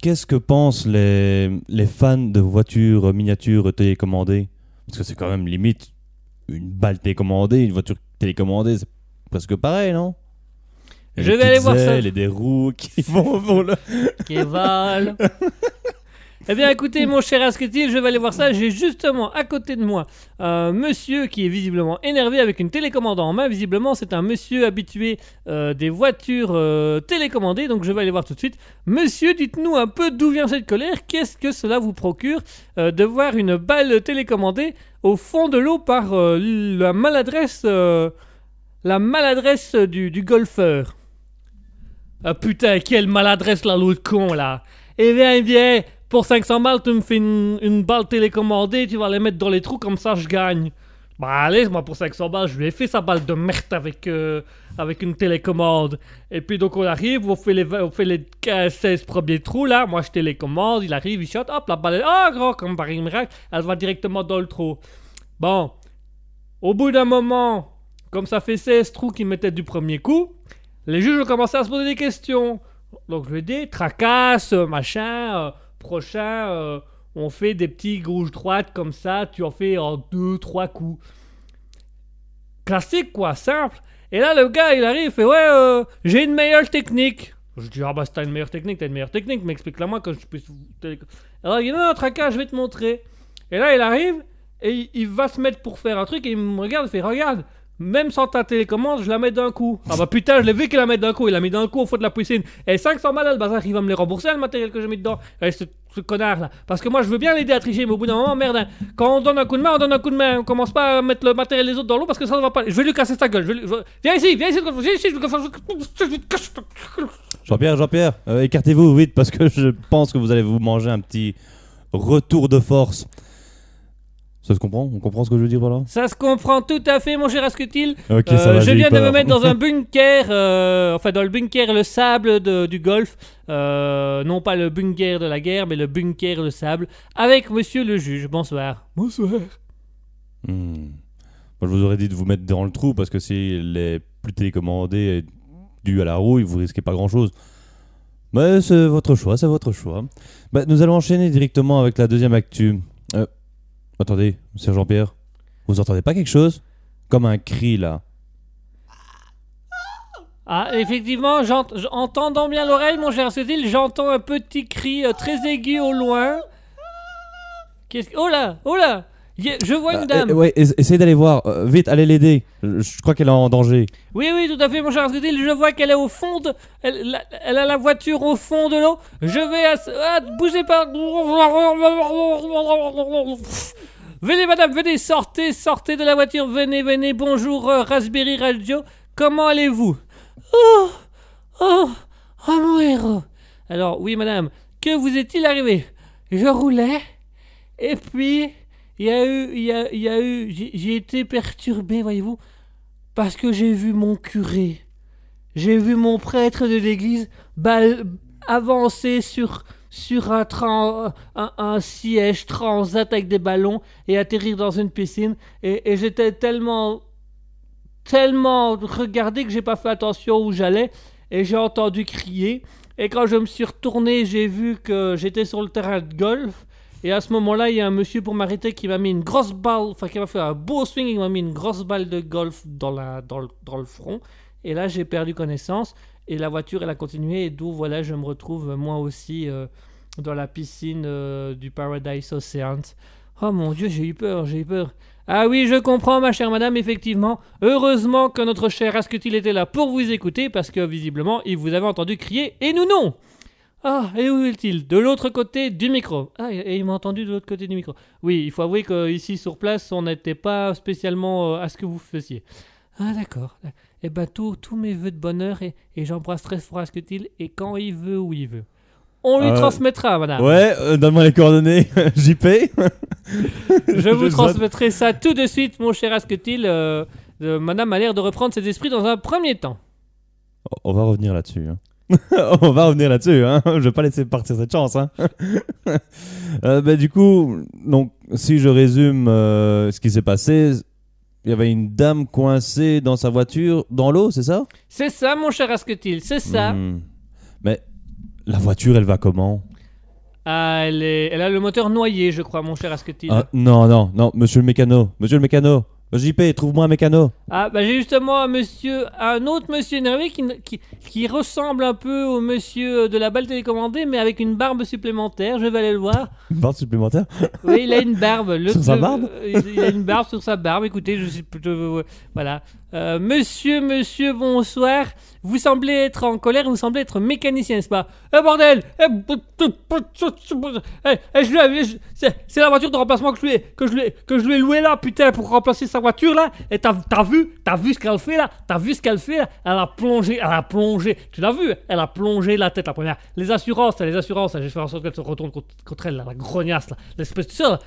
qu'est-ce que pensent les, les fans de voitures miniatures télécommandées? Parce que c'est quand même limite une balle télécommandée, une voiture télécommandée, c'est presque pareil, non? Je vais aller voir ça. et des roues qui vont. Qui vole. Eh bien, écoutez, mon cher Asketil, je vais aller voir ça. J'ai justement à côté de moi un monsieur qui est visiblement énervé avec une télécommande en main. Visiblement, c'est un monsieur habitué euh, des voitures euh, télécommandées. Donc, je vais aller voir tout de suite. Monsieur, dites-nous un peu d'où vient cette colère. Qu'est-ce que cela vous procure euh, de voir une balle télécommandée au fond de l'eau par la maladresse, la maladresse du, du golfeur? Ah putain, quelle maladresse là, l'autre con là. Eh bien, eh bien, pour 500 balles, tu me fais une, balle télécommandée, tu vas les mettre dans les trous, comme ça je gagne. Bah allez, moi pour 500 balles, je lui ai fait sa balle de merde avec, euh, avec une télécommande. Et puis donc on arrive, on fait les, on fait les 15, 16 premiers trous là, moi je télécommande, il arrive, il shot, hop, la balle est... Oh gros, comme par miracle, elle va directement dans le trou. Bon, au bout d'un moment, comme ça fait 16 trous qu'il mettait du premier coup, les juges ont commencé à se poser des questions. Donc je lui ai dit, tracasse, machin, euh, prochain, euh, on fait des petits gauche-droite comme ça, tu en fais en deux, trois coups. Classique quoi, simple. Et là le gars il arrive, il fait ouais, euh, j'ai une meilleure technique. Je dis ah bah si t'as une meilleure technique, t'as une meilleure technique, mais explique-la moi que je puisse... Alors il dit non, non, tracasse, je vais te montrer. Et là il arrive, et il, il va se mettre pour faire un truc, et il me regarde, il fait regarde, même sans ta télécommande, je la mets d'un coup. Ah bah putain, je l'ai vu qu'il la met d'un coup, il l'a mis d'un coup au fond de la piscine. Et 500 balles, le bazar, il va me les rembourser, le matériel que j'ai mis dedans. Et ce, ce connard là. Parce que moi, je veux bien l'aider à tricher, mais au bout d'un moment, merde, hein, quand on donne un coup de main, on donne un coup de main. On commence pas à mettre le matériel des autres dans l'eau parce que ça ne va pas. Je vais lui casser sa gueule. Viens ici, viens ici, viens ici, je ta. Jean-Pierre, Jean-Pierre, euh, écartez-vous vite parce que je pense que vous allez vous manger un petit retour de force. Ça se comprend? On comprend ce que je veux dire par là? Ça se comprend tout à fait, mon cher Asketil. Ok, Euh, ça va. je viens de me mettre dans un bunker, euh, enfin dans le bunker le sable de- du golf, euh, non pas le bunker de la guerre, mais le bunker le sable, avec Monsieur le juge. Bonsoir. Bonsoir. Hmm. Moi, je vous aurais dit de vous mettre dans le trou parce que si les plus télécommandés est dû à la rouille, vous risquez pas grand-chose. Mais c'est votre choix, c'est votre choix. Bah, nous allons enchaîner directement avec la deuxième actu. Euh, attendez, monsieur Jean-Pierre, vous entendez pas quelque chose? Comme un cri là. Ah, effectivement, j'ent- j- en tendant bien l'oreille, mon cher Cécile, j'entends un petit cri euh, très aigu au loin. Qu'est-ce que... Oh là, oh là Je vois une Ah, dame. euh, ouais, essayez d'aller voir. Euh, vite, allez l'aider. Je, crois qu'elle est en danger. Oui, oui, tout à fait, mon cher Asketil. Je vois qu'elle est au fond de. Elle, la- elle a la voiture au fond de l'eau. Je vais. À... Ah, bougez pas. Venez, madame, venez, sortez, sortez de la voiture. Venez, venez. Bonjour, euh, Raspberry Radio. Comment allez-vous? Oh, oh, oh, mon héros. Alors, oui, madame, que vous est-il arrivé? Je roulais. Et puis, il y a eu. Il y a, il y a eu. J'ai été perturbé, voyez-vous. Parce que j'ai vu mon curé, j'ai vu mon prêtre de l'église avancer sur, sur un, tran- un, un siège transat avec des ballons et atterrir dans une piscine. Et, et j'étais tellement, tellement regardé que j'ai pas fait attention où j'allais et j'ai entendu crier. Et quand je me suis retourné, j'ai vu que j'étais sur le terrain de golf. Et à ce moment-là, il y a un monsieur pour m'arrêter qui m'a mis une grosse balle, enfin qui m'a fait un beau swing, il m'a mis une grosse balle de golf dans, le, front. Et là, j'ai perdu connaissance. Et la voiture, elle a continué. Et d'où, voilà, je me retrouve moi aussi euh, dans la piscine euh, du Paradise Ocean. Oh mon dieu, j'ai eu peur, j'ai eu peur. Ah oui, je comprends, ma chère madame, effectivement. Heureusement que notre cher Asketil était là pour vous écouter, parce que visiblement, il vous avait entendu crier, et nous non Ah, et où est-il? De l'autre côté du micro. Ah, et il m'a entendu de l'autre côté du micro. Oui, il faut avouer qu'ici, sur place, on n'était pas spécialement euh, à ce que vous faisiez. Ah, d'accord. Eh ben, tous mes voeux de bonheur, et, et j'embrasse très fort Asketil, et quand il veut, où il veut. On lui Euh, transmettra, madame. Ouais, euh, donne-moi les coordonnées. JP. Je vous transmettrai ça tout de suite, mon cher Asketil. Euh, euh, madame a l'air de reprendre ses esprits dans un premier temps. On va revenir là-dessus. hein. On va revenir là-dessus. Hein. Je vais pas laisser partir cette chance. Hein. Euh, bah, du coup, donc, si je résume euh, ce qui s'est passé, il y avait une dame coincée dans sa voiture dans l'eau, c'est ça? C'est ça, mon cher Asketil, c'est ça. Hmm. Mais la voiture, elle va comment? Ah, elle, est- elle a le moteur noyé, je crois, mon cher Asketil. Ah, Non, non, non, monsieur le mécano. Monsieur le mécano. JP, trouve-moi un mécano. Ah, bah j'ai justement un monsieur, un autre monsieur énervé qui, qui, qui ressemble un peu au monsieur de la balle télécommandée, mais avec une barbe supplémentaire. Je vais aller le voir. Une barre supplémentaire Oui, il a une barbe. Le- Sur sa barbe euh, Il a une barbe sur sa barbe. Écoutez, je suis plutôt. euh, Voilà. Euh, monsieur, monsieur, bonsoir. Vous semblez être en colère, vous semblez être mécanicien, n'est-ce pas? Eh bordel Eh, eh, eh, je lui ai- je- C'est la voiture de remplacement que je lui ai, ai, ai louée là, putain, pour remplacer sa voiture là. Et t'as vu T'as vu ce qu'elle fait là? T'as vu ce qu'elle fait là? Elle a plongé, elle a plongé. Tu l'as vu Elle a plongé la tête la première. Les assurances, les assurances, j'ai fait en sorte qu'elle se retourne contre, elle, la grognasse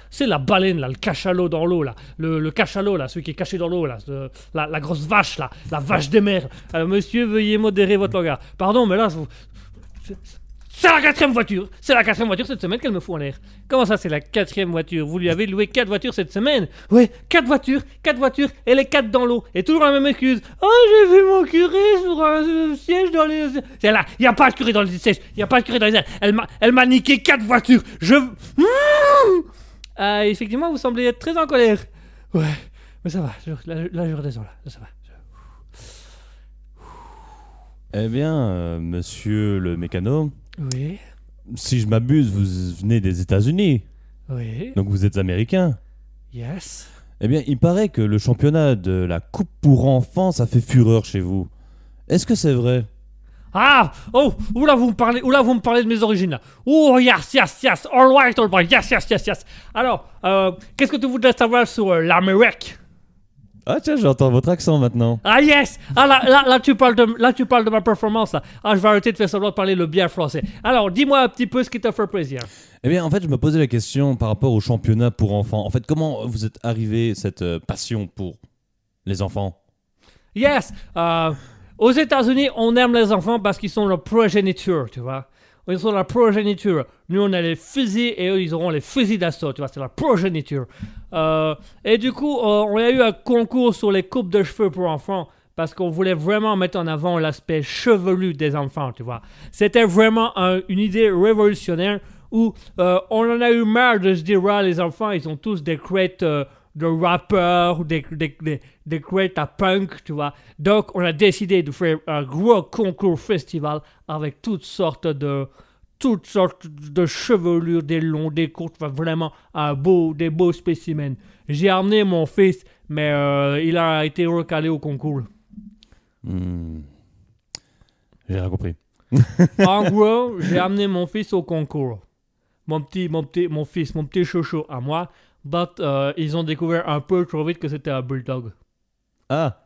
c'est la baleine là, le cachalot dans l'eau là. Le, cachalot là, celui qui est caché dans l'eau là. la, la vache là, la vache des mers. Alors, monsieur, veuillez modérer votre langage. Pardon, mais là, c'est- la quatrième voiture. C'est la quatrième voiture cette semaine qu'elle me fout en l'air. Comment ça, c'est la quatrième voiture? Vous lui avez loué quatre voitures cette semaine? Ouais, quatre voitures, quatre voitures, et les quatre dans l'eau. Et toujours la même excuse. Oh, j'ai vu mon curé sur un euh, siège dans les. C'est là, il a pas de curé dans les sièges. Il a pas de curé dans les. Elle m'a, elle m'a niqué quatre voitures. Je. Mmh Ah, effectivement, vous semblez être très en colère. Ouais, mais ça va. je- là, là, je redescends là. Là, ça va. Eh bien, euh, monsieur le mécano, Oui, si je m'abuse, vous venez des États-Unis, oui, donc vous êtes américain. yes. Eh bien, il paraît que le championnat de la Coupe pour enfants, ça fait fureur chez vous. Est-ce que c'est vrai? Ah Oh Oula, vous me parlez, oula, vous me parlez de mes origines là. Oh, yes, yes, yes. All right, all right. Yes, yes, yes, yes. Alors, euh, qu'est-ce que tu voudrais savoir sur euh, l'Amérique? Ah tiens, j'entends votre accent maintenant. Ah, yes Ah, là, là, là, tu parles de, là, tu parles de ma performance là. Ah, je vais arrêter de faire semblant de parler le bien français. Alors, dis-moi un petit peu ce qui te fait plaisir. Eh bien, en fait, je me posais la question par rapport au championnat pour enfants. En fait, comment vous êtes arrivé cette euh, passion pour les enfants? Yes euh, Aux États-Unis, on aime les enfants parce qu'ils sont la progéniture, tu vois. Ils sont la progéniture. Nous, on a les fusils et eux, ils auront les fusils d'assaut, tu vois. C'est la progéniture. Euh, et du coup, euh, on a eu un concours sur les coupes de cheveux pour enfants parce qu'on voulait vraiment mettre en avant l'aspect chevelu des enfants, tu vois. C'était vraiment un- une idée révolutionnaire où euh, on en a eu marre de se dire, ouais, les enfants, ils ont tous des crêtes de rappeurs, ou des, des, des, des à punk, tu vois. Donc, on a décidé de faire un gros concours festival avec toutes sortes de toutes sortes de chevelures, des longs, des courtes, enfin, vraiment un beau, des beaux spécimens. J'ai amené mon fils, mais euh, il a été recalé au concours. Hmm. J'ai rien compris. En gros, j'ai amené mon fils au concours. Mon petit, mon petit, mon fils, mon petit chouchou à moi. But euh, ils ont découvert un peu trop vite que c'était un bulldog. Ah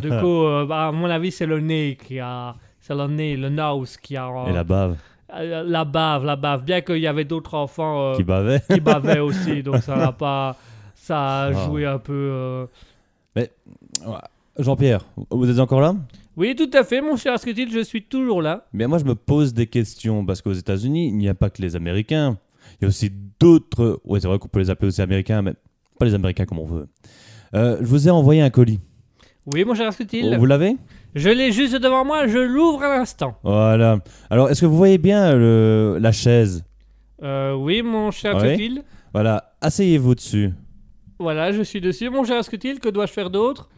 Du coup, euh, bah, à mon avis, c'est le nez qui a, c'est le nez, le nose qui a euh, Et la bave euh, la bave, la bave. Bien qu'il y avait d'autres enfants qui bavait qui bavaient aussi, donc ça n'a pas, ça a Ah. joué un peu. euh. Jean-Pierre, vous êtes encore là? Oui, tout à fait, mon cher Asketil, je suis toujours là. Bien, moi, je me pose des questions parce qu'aux États-Unis, il n'y a pas que les Américains. Il y a aussi d'autres. Ouais, c'est vrai qu'on peut les appeler aussi Américains, mais pas les Américains comme on veut. Euh, je vous ai envoyé un colis. Oui, mon cher Asketil. Vous l'avez? Je l'ai juste devant moi, je l'ouvre à l'instant. Voilà. Alors, est-ce que vous voyez bien le- la chaise? Euh, oui, mon cher Ouais. Asketil. Voilà. Asseyez-vous dessus. Voilà, je suis dessus. Mon cher Asketil, que dois-je faire d'autre?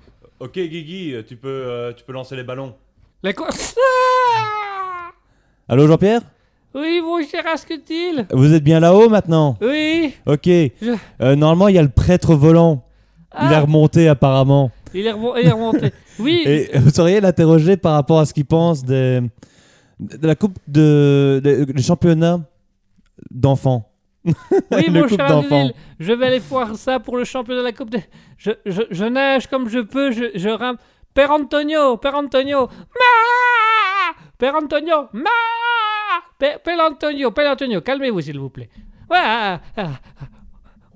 Ok, Guigui, tu peux, tu peux lancer les ballons. Les quoi? Allô, Jean-Pierre? Oui, cher Asketil Vous êtes bien là-haut maintenant Oui Ok. Euh, normalement, il y a le prêtre volant. Il est Ah, remonté apparemment. il est, remo- il est remonté. Oui, Et vous sauriez l'interroger par rapport à ce qu'il pense des- de la coupe de, championnats d'enfants. oui mon cher je vais aller voir ça pour le championnat de la Coupe. de- Je, je, je nage comme je peux, je, je rame. Père Antonio, Père Antonio, ma Père Antonio, ma Père, Antonio, Père Antonio, calmez-vous s'il vous plaît. Ouais, ah, ah, ah.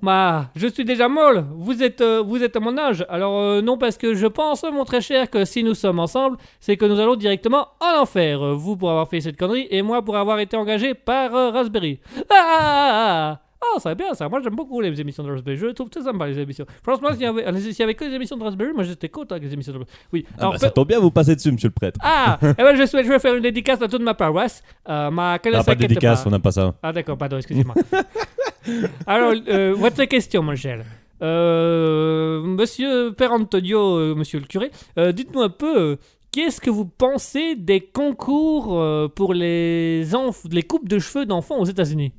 Ma, je suis déjà molle. Vous êtes, euh, vous êtes à mon âge. Alors euh, non, parce que je pense, mon très cher, que si nous sommes ensemble, c'est que nous allons directement en enfer. Vous pour avoir fait cette connerie et moi pour avoir été engagé par euh, Raspberry. Ah, ah, ah, ah. Oh, c'est bien ça. Moi, j'aime beaucoup les émissions de Raspberry. Je trouve très sympa les émissions. Franchement, s'il y avait, s'il y avait que les émissions de Raspberry, moi j'étais content avec les émissions de Raspberry. Oui. Ah Alors, bah, ça tombe bien, vous passez dessus, monsieur le prêtre. ah, eh ben, je souhaite, je vais faire une dédicace à toute ma paroisse. Euh, ma Ah, pas de dédicace, on n'a pas ça. ah d'accord, pardon, excusez-moi. Alors, euh, votre question, mon cher. Euh, monsieur Père Antonio, euh, monsieur le curé, dites-nous un peu, qu'est-ce que vous pensez des concours pour les, les coupes de cheveux d'enfants aux États-Unis?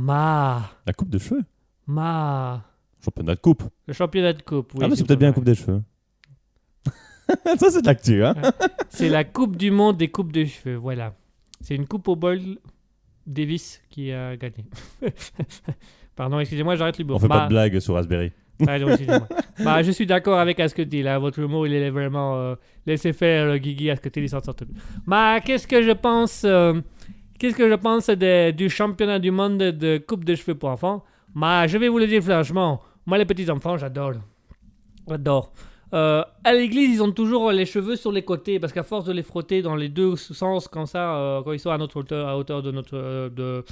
Ma, La coupe de cheveux ma, Championnat de coupe. le championnat de coupe. oui, ah, mais c'est peut-être bien la coupe des cheveux. ça, c'est de l'actu, hein C'est la coupe du monde des coupes de cheveux, voilà. C'est une coupe au bol Davis qui a gagné. Pardon, excusez-moi, j'arrête l'humour. On fait Ma- pas de blague sur Raspberry. Pardon, excusez-moi. bah, je suis d'accord avec Asketil. Là. Votre humour, il est vraiment. euh, laissez faire le Guigui Asketil, il s'en sort bien. Bah, qu'est-ce que je pense. euh, qu'est-ce que je pense de- du championnat du monde de coupe de cheveux pour enfants? Bah, je vais vous le dire franchement. Moi, les petits enfants, j'adore. J'adore. Euh, à l'église, ils ont toujours les cheveux sur les côtés parce qu'à force de les frotter dans les deux sens, comme ça, euh, quand ils sont à notre hauteur, à hauteur de notre, euh, de,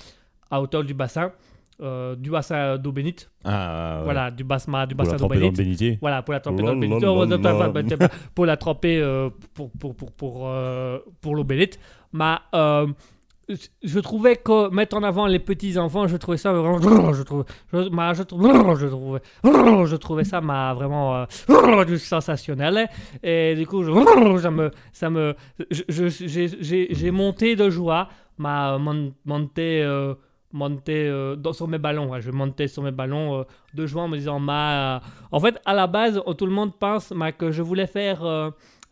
à hauteur du bassin, euh, du bassin d'eau bénite, Ah, ouais. voilà, du bassin, du Pour la bassin d'eau tremper dans le bénite. bénitier. Voilà, pour la tremper dans le là Oh. Pour la tremper pour, pour, pour, pour, euh, pour l'eau bénite. Mais euh, je trouvais que mettre en avant les petits enfants, je trouvais ça vraiment. Je trouvais, je, ma- je, trou- je trouvais, je trouvais ça ma, vraiment euh, sensationnel. Et du coup, ça me. Ça me j'ai- monté de joie, m'a mon- monté. euh, euh, sur mes ballons. Je montais sur mes ballons de joie en me disant, ma, en fait, à la base, tout le monde pense ma, que je voulais faire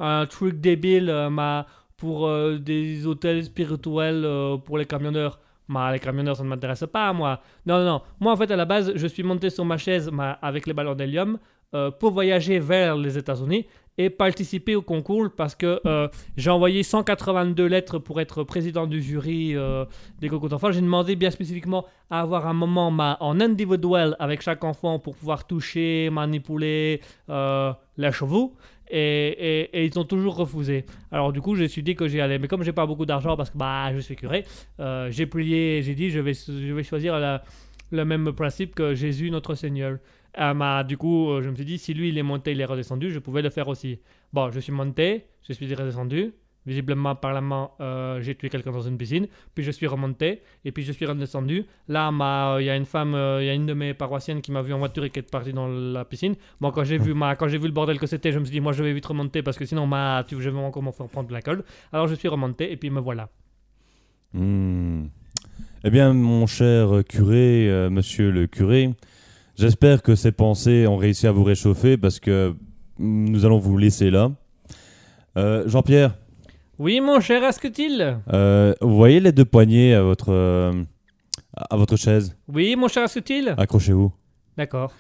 un truc débile ma, pour euh, des hôtels spirituels euh, pour les camionneurs. Ma, les camionneurs, ça ne m'intéresse pas, moi. Non, non. Moi, en fait, à la base, je suis monté sur ma chaise avec les ballons d'hélium euh, pour voyager vers les États-Unis et participer au concours parce que euh, j'ai envoyé 182 lettres pour être président du jury des concours d'enfants. J'ai demandé bien spécifiquement à avoir un moment ma, en individuel avec chaque enfant pour pouvoir toucher, manipuler euh, les chevaux. Et, ils ont toujours refusé. Alors du coup, j'ai suis dit que j'y allais. Mais comme j'ai pas beaucoup d'argent parce que bah, je suis curé, euh, j'ai prié, j'ai dit je vais, je vais choisir le même principe que Jésus notre Seigneur. Euh, bah, du coup, euh, je me suis dit, si lui il est monté, il est redescendu, je pouvais le faire aussi. Bon, je suis monté, je suis redescendu. Visiblement, apparemment, euh, j'ai tué quelqu'un dans une piscine. Puis je suis remonté et puis je suis redescendu. Là, ma- il y a une femme, euh, il y a une de mes paroissiennes qui m'a vu en voiture et qui est partie dans la piscine. Bon, quand j'ai vu, ma, quand j'ai vu le bordel que c'était, je me suis dit, moi, je vais vite remonter parce que sinon, ma, tu, je vais encore m'en faire prendre de la colle. Alors, je suis remonté et puis me voilà. Hmm. Eh bien, mon cher curé, euh, monsieur le curé, j'espère que ces pensées ont réussi à vous réchauffer parce que nous allons vous laisser là. Euh, Jean-Pierre, Oui, mon cher Asketil euh, vous voyez les deux poignées à votre, euh, à votre chaise? Oui, mon cher Asketil Accrochez-vous. D'accord.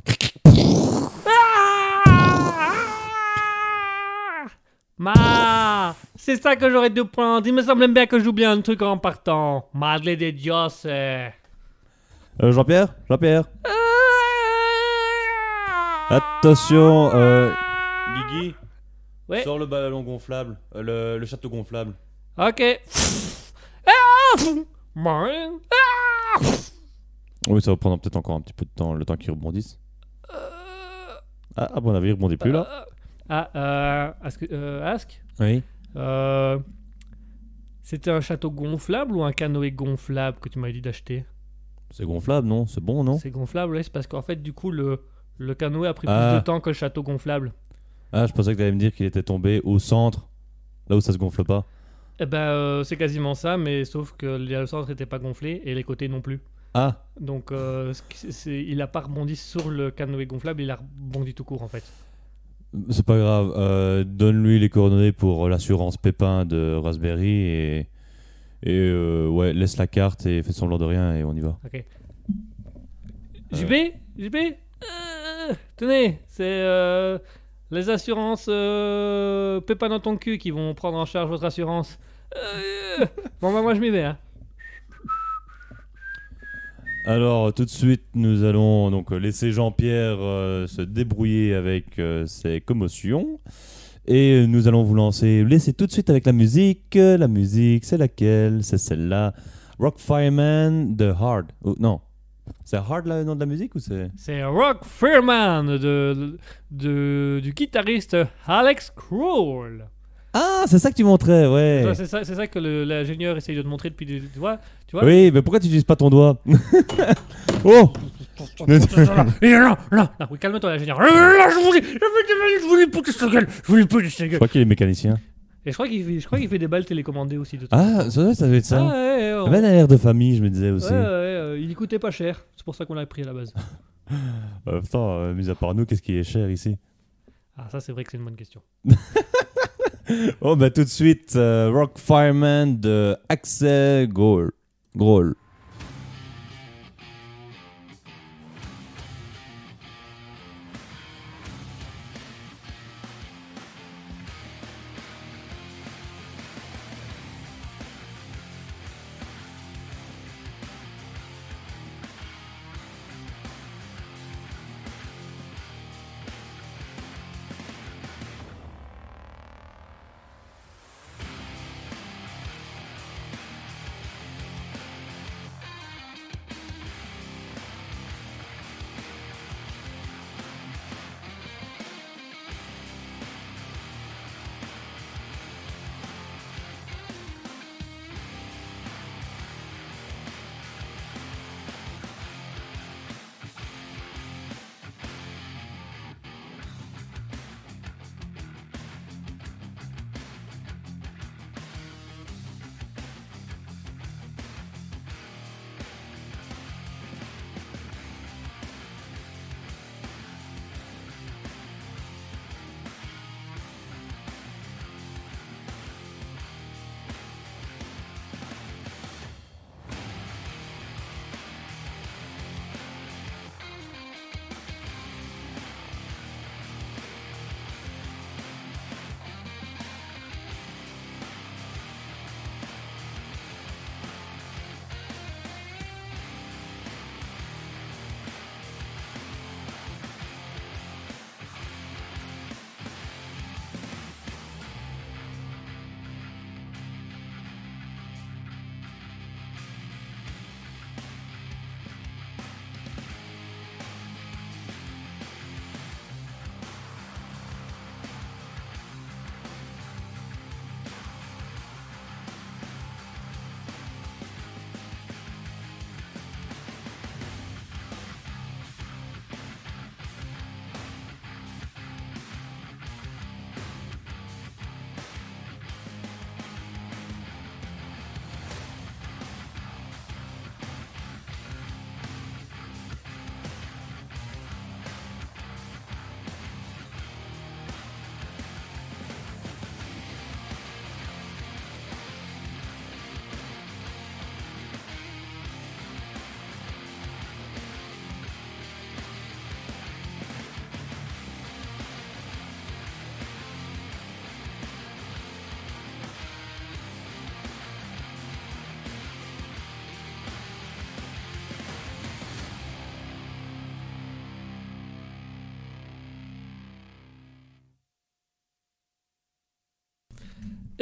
Ma, c'est ça que j'aurais dû prendre. Il me semble bien que j'oublie un truc en partant. Madre de Dios. eh. Euh, Jean-Pierre? Jean-Pierre? Attention, euh, Guigui, Ouais. sors le ballon gonflable, euh, le, le château gonflable. Ok. Ah, Oui, ça va prendre peut-être encore un petit peu de temps, le temps qu'il rebondisse. euh, Ah, à mon avis, il rebondit plus là. Ah, euh, Ask, euh, Ask Oui. euh, C'était un château gonflable ou un canoë gonflable que tu m'avais dit d'acheter? C'est gonflable, non? C'est bon, non? C'est gonflable, oui, c'est parce qu'en fait, du coup, le, le canoë a pris Ah. plus de temps que le château gonflable. Ah, je pensais que tu allais me dire qu'il était tombé au centre, là où ça se gonfle pas. Eh ben, euh, c'est quasiment ça, mais sauf que le centre n'était pas gonflé et les côtés non plus. Ah, Donc, euh, il a pas rebondi sur le canoë gonflable, il a rebondi tout court en fait. c'est pas grave. Euh, Donne-lui les coordonnées pour l'assurance Pépin de Raspberry et, et euh, ouais, laisse la carte et fais semblant de rien et on y va. Ok. JB JB Tenez, c'est les assurances euh, Pépin dans ton cul qui vont prendre en charge votre assurance. Euh, bon, bah, moi je m'y vais. Hein. Alors tout de suite, nous allons donc laisser Jean-Pierre euh, se débrouiller avec euh, ses commotions. Et nous allons vous lancer, laisser tout de suite avec la musique. La musique, c'est laquelle? C'est celle-là. Rock Fireman de Hard. Oh, non. C'est Hard le nom de la musique ou c'est C'est Rock Fairman de, de, du guitariste Alex Kroll. Ah, c'est ça que tu montrais, ouais. C'est ça, c'est ça que l'ingénieur essaye de te montrer depuis. Tu vois, tu vois Oui, mais pourquoi tu n'utilises pas ton doigt Oh Là, oui, calme-toi, l'ingénieur. Là, je voulais, je voulais, je voulais je voulais Je gueule. crois qu'il est mécanicien. Et je crois qu'il fait, je crois qu'il fait des balles télécommandées aussi de. Ah, ça, doit- ça doit être ça. Ah, ouais, ouais, Ça ouais, avait un air de famille, je me disais aussi. ouais, ouais, euh, il coûtait pas cher, c'est pour ça qu'on l'a pris à la base. Euh, putain, euh, mis à part nous, qu'est-ce qui est cher ici? Ah, ça c'est vrai que c'est une bonne question. Oh, bah tout de suite, euh, Rock Fireman de Axel Grohl. Grohl.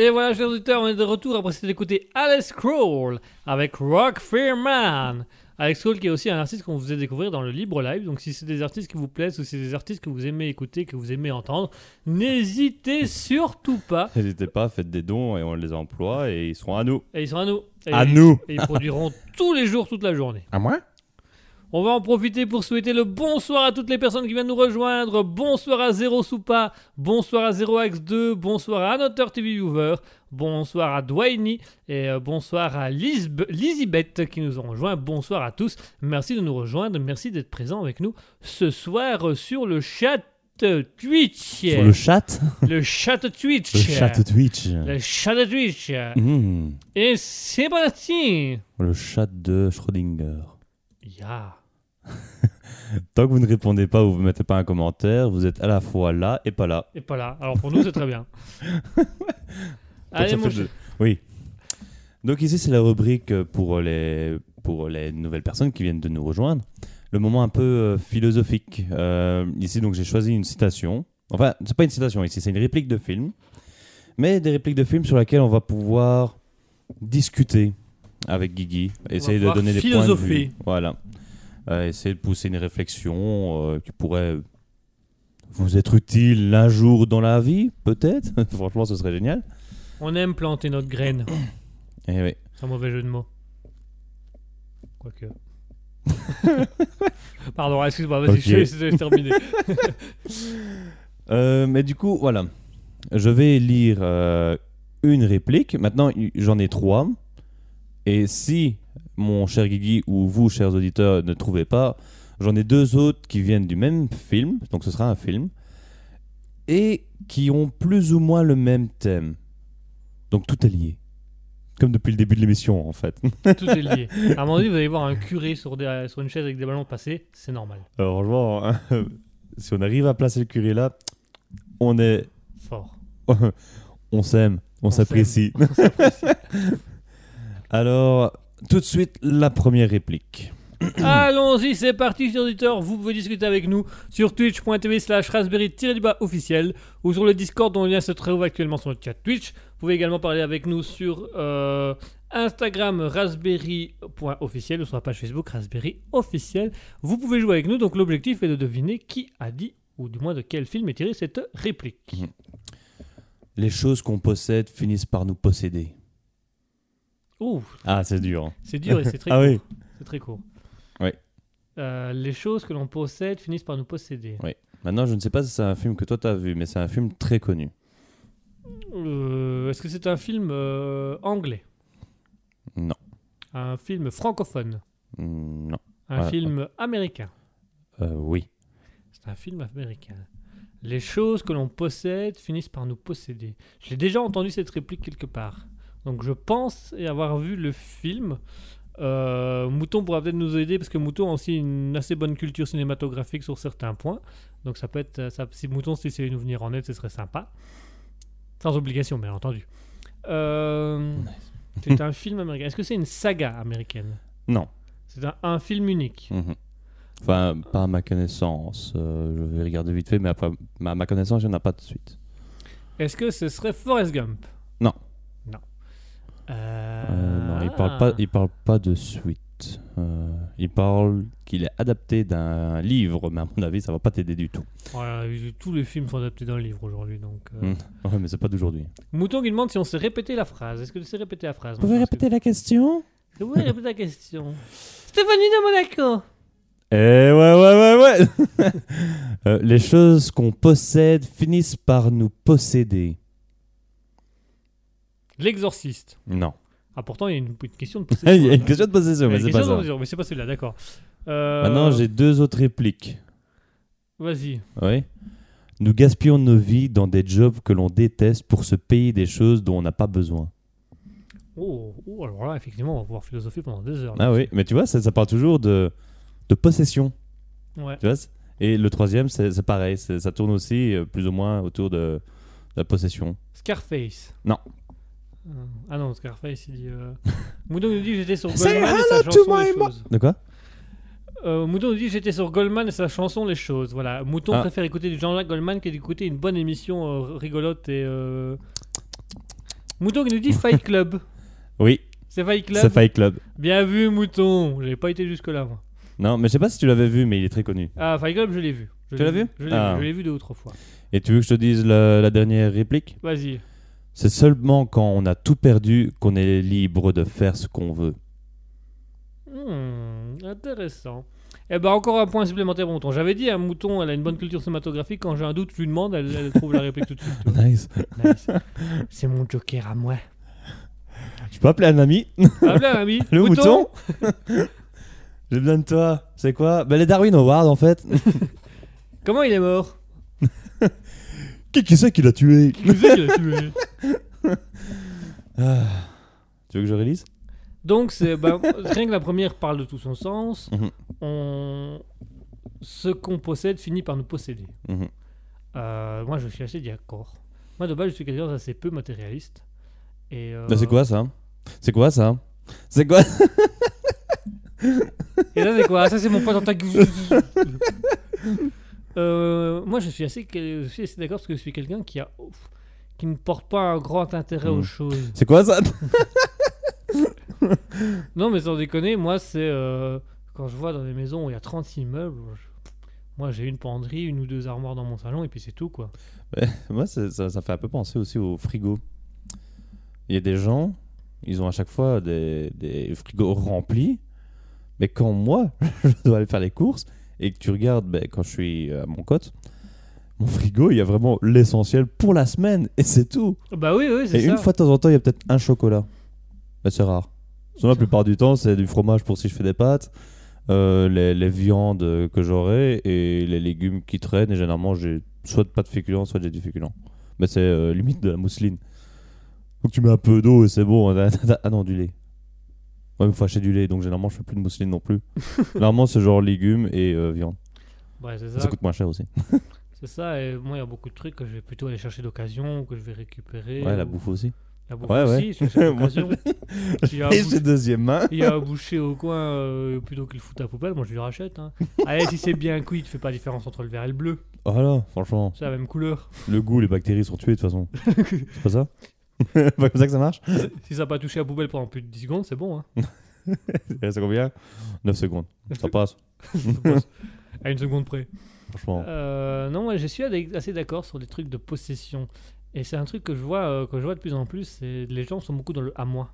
Et voilà, chers auditeurs, on est de retour après s'être écouté Alex Kroll avec Rock Fearman. Alex Kroll qui est aussi un artiste qu'on vous faisait découvrir dans le Libre Live. Donc si c'est des artistes qui vous plaisent ou si c'est des artistes que vous aimez écouter, que vous aimez entendre, n'hésitez surtout pas. N'hésitez pas, faites des dons et on les emploie et ils seront à nous. Et ils sont à nous. Et À ils- nous Et ils produiront tous les jours, toute la journée. À moi? On va en profiter pour souhaiter le bonsoir à toutes les personnes qui viennent nous rejoindre. Bonsoir à Zero Soupa, bonsoir à Zero Axe 2, bonsoir à Anotter TV Viewer, bonsoir à Dwayne et euh, bonsoir à Lizibeth qui nous ont rejoints. Bonsoir à tous. Merci de nous rejoindre, merci d'être présents avec nous ce soir sur le chat Twitch. Sur le chat? Le chat Twitch. Le chat Twitch. Le chat Twitch. Mhm. Et c'est parti. Le chat de Schrödinger. Ya. Tant que vous ne répondez pas ou vous ne mettez pas un commentaire, vous êtes à la fois là et pas là. Et pas là. Alors pour nous, c'est très bien. Allez, mon. Oui. Donc ici, c'est la rubrique pour les, pour les nouvelles personnes qui viennent de nous rejoindre. Le moment un peu euh, philosophique. Euh, ici, donc, j'ai choisi une citation. Enfin, c'est pas une citation ici, c'est une réplique de film. Mais des répliques de film sur lesquelles on va pouvoir discuter avec Guigui. Essayer de donner des points de vue. Voilà. Euh, essayer de pousser une réflexion euh, qui pourrait vous être utile un jour dans la vie, peut-être. Franchement, ce serait génial. On aime planter notre graine. Et oui. C'est un mauvais jeu de mots. Quoique. Pardon, excuse-moi, vas-y, je vais- terminer. Euh, mais du coup, voilà. Je vais lire euh, une réplique. Maintenant, j'en ai trois. Et si mon cher Guigui ou vous, chers auditeurs, ne trouvez pas, j'en ai deux autres qui viennent du même film. Donc, ce sera un film. Et qui ont plus ou moins le même thème. Donc, tout est lié. Comme depuis le début de l'émission, en fait. Tout est lié. À un moment donné, vous allez voir un curé sur, des- sur une chaise avec des ballons passés, c'est normal. Alors, franchement, hein, si on arrive à placer le curé là, on est. Fort. on s'aime, on, On s'apprécie. On s'apprécie. Alors, tout de suite, la première réplique. Allons-y, c'est parti, chers auditeurs. Vous pouvez discuter avec nous sur twitch.tv slash raspberry-du-bas officiel ou sur le Discord dont le lien se trouve actuellement sur le chat Twitch. Vous pouvez également parler avec nous sur euh, Instagram raspberry.officiel ou sur la page Facebook raspberry officiel. Vous pouvez jouer avec nous, donc l'objectif est de deviner qui a dit ou du moins de quel film est tirée cette réplique. Les choses qu'on possède finissent par nous posséder. Ouh, Ah, c'est dur. c'est dur et c'est très Ah court. oui. C'est très court. Oui. Euh, les choses que l'on possède finissent par nous posséder. Maintenant, je ne sais pas si c'est un film que toi t'as vu, mais c'est un film très connu. Euh, Est-ce que c'est un film euh, anglais? Non. Un film francophone? Non. Un Ouais, film américain? Euh, oui. C'est un film américain. Les choses que l'on possède finissent par nous posséder. J'ai déjà entendu cette réplique quelque part. Donc je pense y avoir vu le film. Euh, Mouton pourra peut-être nous aider parce que Mouton a aussi une assez bonne culture cinématographique sur certains points. Donc ça peut être, ça, si Mouton si c'est nous venir en aide, ce serait sympa. Sans obligation, bien entendu. Euh, c'est un film américain. Est-ce que c'est une saga américaine? Non. C'est un, un film unique. Mhm. Enfin, pas à ma connaissance. Euh, je vais regarder vite fait, mais après, à ma connaissance, il n'y en a pas de suite. Est-ce que ce serait Forrest Gump? Non. Non. Euh, Euh, non, il parle pas, il parle pas de suite. Euh, il parle qu'il est adapté d'un livre, mais à mon avis, ça va pas t'aider du tout. Voilà, tous les films sont adaptés d'un livre aujourd'hui. Donc, euh. Mm. Ouais, mais c'est pas d'aujourd'hui. Mouton qui demande si on sait répéter la phrase. Est-ce que tu sais répéter la phrase Vous pouvez répéter la question? Vous pouvez répéter la question. Stéphanie de Monaco Eh ouais, ouais, ouais, ouais Euh, Les choses qu'on possède finissent par nous posséder. L'exorciste. Non. Ah, pourtant, il y a une, question de possession. Il y a une question de possession, mais c'est pas ça. mais c'est pas celui-là, d'accord. Euh, Maintenant, j'ai deux autres répliques. Vas-y. Oui. Nous gaspillons nos vies dans des jobs que l'on déteste pour se payer des choses dont on n'a pas besoin. Oh, oh, alors là, effectivement, on va pouvoir philosopher pendant des heures. Ah oui, mais tu vois, ça, ça parle toujours de, de possession. Ouais. Tu vois Et le troisième, c'est pareil. Ça tourne aussi euh, plus ou moins autour de, de la possession. Scarface. Non. Euh, Ah non, Scarface, il dit. Euh... Mouton nous dit j'étais sur Say Goldman et hello sa to chanson my Les mo- choses. De quoi? Euh, Mouton nous dit j'étais sur Goldman et sa chanson Les choses. Voilà. Mouton Ah. préfère écouter du Jean-Jacques Goldman que d'écouter une bonne émission euh, rigolote et. euh, Mouton qui nous dit Fight Club. Oui, C'est Fight Club? c'est Fight Club. Bien vu, Mouton. J'avais pas été jusque-là, moi. Non, mais je sais pas si tu l'avais vu, mais il est très connu. Ah, Fight Club, je l'ai vu. Je Tu l'as vu Je l'ai Ah. vu. Je l'ai vu deux ou trois fois. Et tu veux que je te dise la dernière réplique? Vas-y. C'est seulement quand on a tout perdu qu'on est libre de faire ce qu'on veut. Hmm, intéressant. Eh ben encore un point supplémentaire pour Mouton. J'avais dit, un Mouton, elle a une bonne culture cinématographique. Quand j'ai un doute, je lui demande, elle, elle trouve la réplique tout de suite. Nice. Nice. C'est mon joker à moi. Je peux appeler un ami? Appelez un ami. Le mouton. J'ai besoin de toi. C'est quoi? Ben les Darwin Awards en fait. Comment il est mort? Qui qui c'est qui l'a tué? Qui c'est qui l'a tué? Ah. Tu veux que je relise? Donc, c'est bah, rien que la première parle de tout son sens. Mhm. On... Ce qu'on possède finit par nous posséder. Mhm. Euh, moi, je suis assez d'accord. Moi, de base, je suis quelqu'un d'assez peu matérialiste. Et, euh, c'est quoi ça? C'est quoi ça? C'est quoi? Et là, c'est quoi? Ça, c'est mon pote en ta gueule. Euh, moi, je suis assez, je suis assez d'accord parce que je suis quelqu'un qui a qui ne porte pas un grand intérêt aux Mhm. choses. C'est quoi ça? Non, mais sans déconner, moi, c'est euh, quand je vois dans des maisons où il y a 36 meubles, je- moi, j'ai une penderie, une ou deux armoires dans mon salon et puis c'est tout, quoi. Moi, ça fait un peu penser aussi au frigo. Il y a des gens, ils ont à chaque fois des, des frigos remplis, mais quand moi, je dois aller faire les courses, et que tu regardes ben, quand je suis à mon cote, mon frigo, il y a vraiment l'essentiel pour la semaine, et c'est tout. Bah oui, oui, c'est Et ça. une fois de temps en temps, il y a peut-être un chocolat. Mais c'est rare. Sinon, la plupart du temps, c'est du fromage pour si je fais des pâtes, euh, les, les viandes que j'aurai et les légumes qui traînent. Et généralement, j'ai soit pas de féculents, soit j'ai du féculent. Mais c'est euh, limite de la mousseline. Donc tu mets un peu d'eau et c'est bon. ah non, du lait. Ouais, mais faut acheter du lait, donc généralement, je fais plus de mousseline non plus. généralement, c'est genre légumes et euh, viande. Ouais, c'est Ça ça. coûte moins cher aussi. C'est ça. Et moi, il y a beaucoup de trucs que je vais plutôt aller chercher d'occasion ou que je vais récupérer. Ouais, la ou- bouffe aussi. La bouffe Ouais, aussi, ouais. Et c'est deuxième main. il y a un boucher au coin, euh, plutôt qu'il fout à la poubelle, moi je lui rachète. Hein. Allez, si c'est bien cuit, il ne fait pas la différence entre le vert et le bleu. Voilà, franchement. C'est la même couleur. Le goût, les bactéries sont tuées de toute façon. c'est pas ça Pas comme ça que ça marche si ça n'a pas touché à la poubelle pendant plus de 10 secondes, c'est bon. Hein. C'est combien? 9 secondes. Ça passe, à une seconde près. Franchement. Euh, non, moi je suis assez d'accord sur les trucs de possession. Et c'est un truc que je vois, euh, que je vois de plus en plus, c'est les gens sont beaucoup dans le à moi.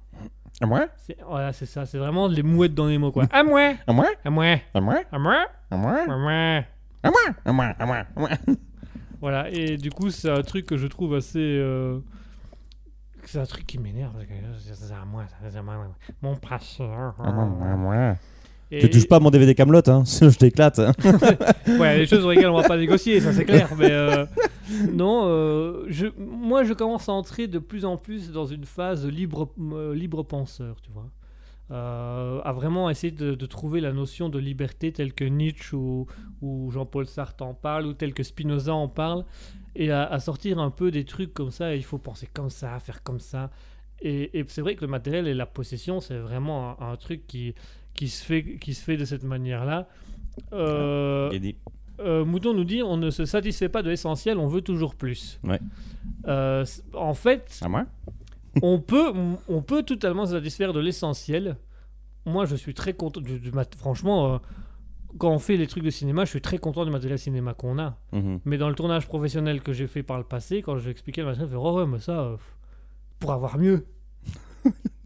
À moi C'est- Voilà, c'est ça, c'est vraiment les mouettes dans les mots quoi. À moi, À moi à moi, À moi à moi, À moi à moi. À moi À moi À moi À moi Voilà, et du coup, c'est un truc que je trouve assez. euh, C'est un truc qui m'énerve. C'est à moi, ça, c'est à moi, mon passeur. À moi À moi Et- Tu touches pas à mon DVD Camelot, hein, sinon je t'éclate. hein. Ouais, les choses sur lesquelles on va pas négocier, ça c'est clair. Mais euh, non, euh, je, moi je commence à entrer de plus en plus dans une phase libre, euh, libre penseur, tu vois. À vraiment essayer de, de trouver la notion de liberté telle que Nietzsche ou, ou Jean-Paul Sartre en parle, ou telle que Spinoza en parle, et à, à sortir un peu des trucs comme ça, il faut penser comme ça, faire comme ça. Et, et c'est vrai que le matériel et la possession, c'est vraiment un, un truc qui, qui, se fait, qui se fait de cette manière-là. Euh, dit. euh, Mouton nous dit on ne se satisfait pas de l'essentiel, on veut toujours plus. Ouais. Euh, en fait, À moi? on peut, on peut totalement se satisfaire de l'essentiel. Moi, je suis très content. Du, du mat- franchement, euh, quand on fait les trucs de cinéma, je suis très content du matériel cinéma qu'on a. Mhm. Mais dans le tournage professionnel que j'ai fait par le passé, quand j'ai expliqué le matériel, je fais oh ouais, mais ça, euh, pour avoir mieux.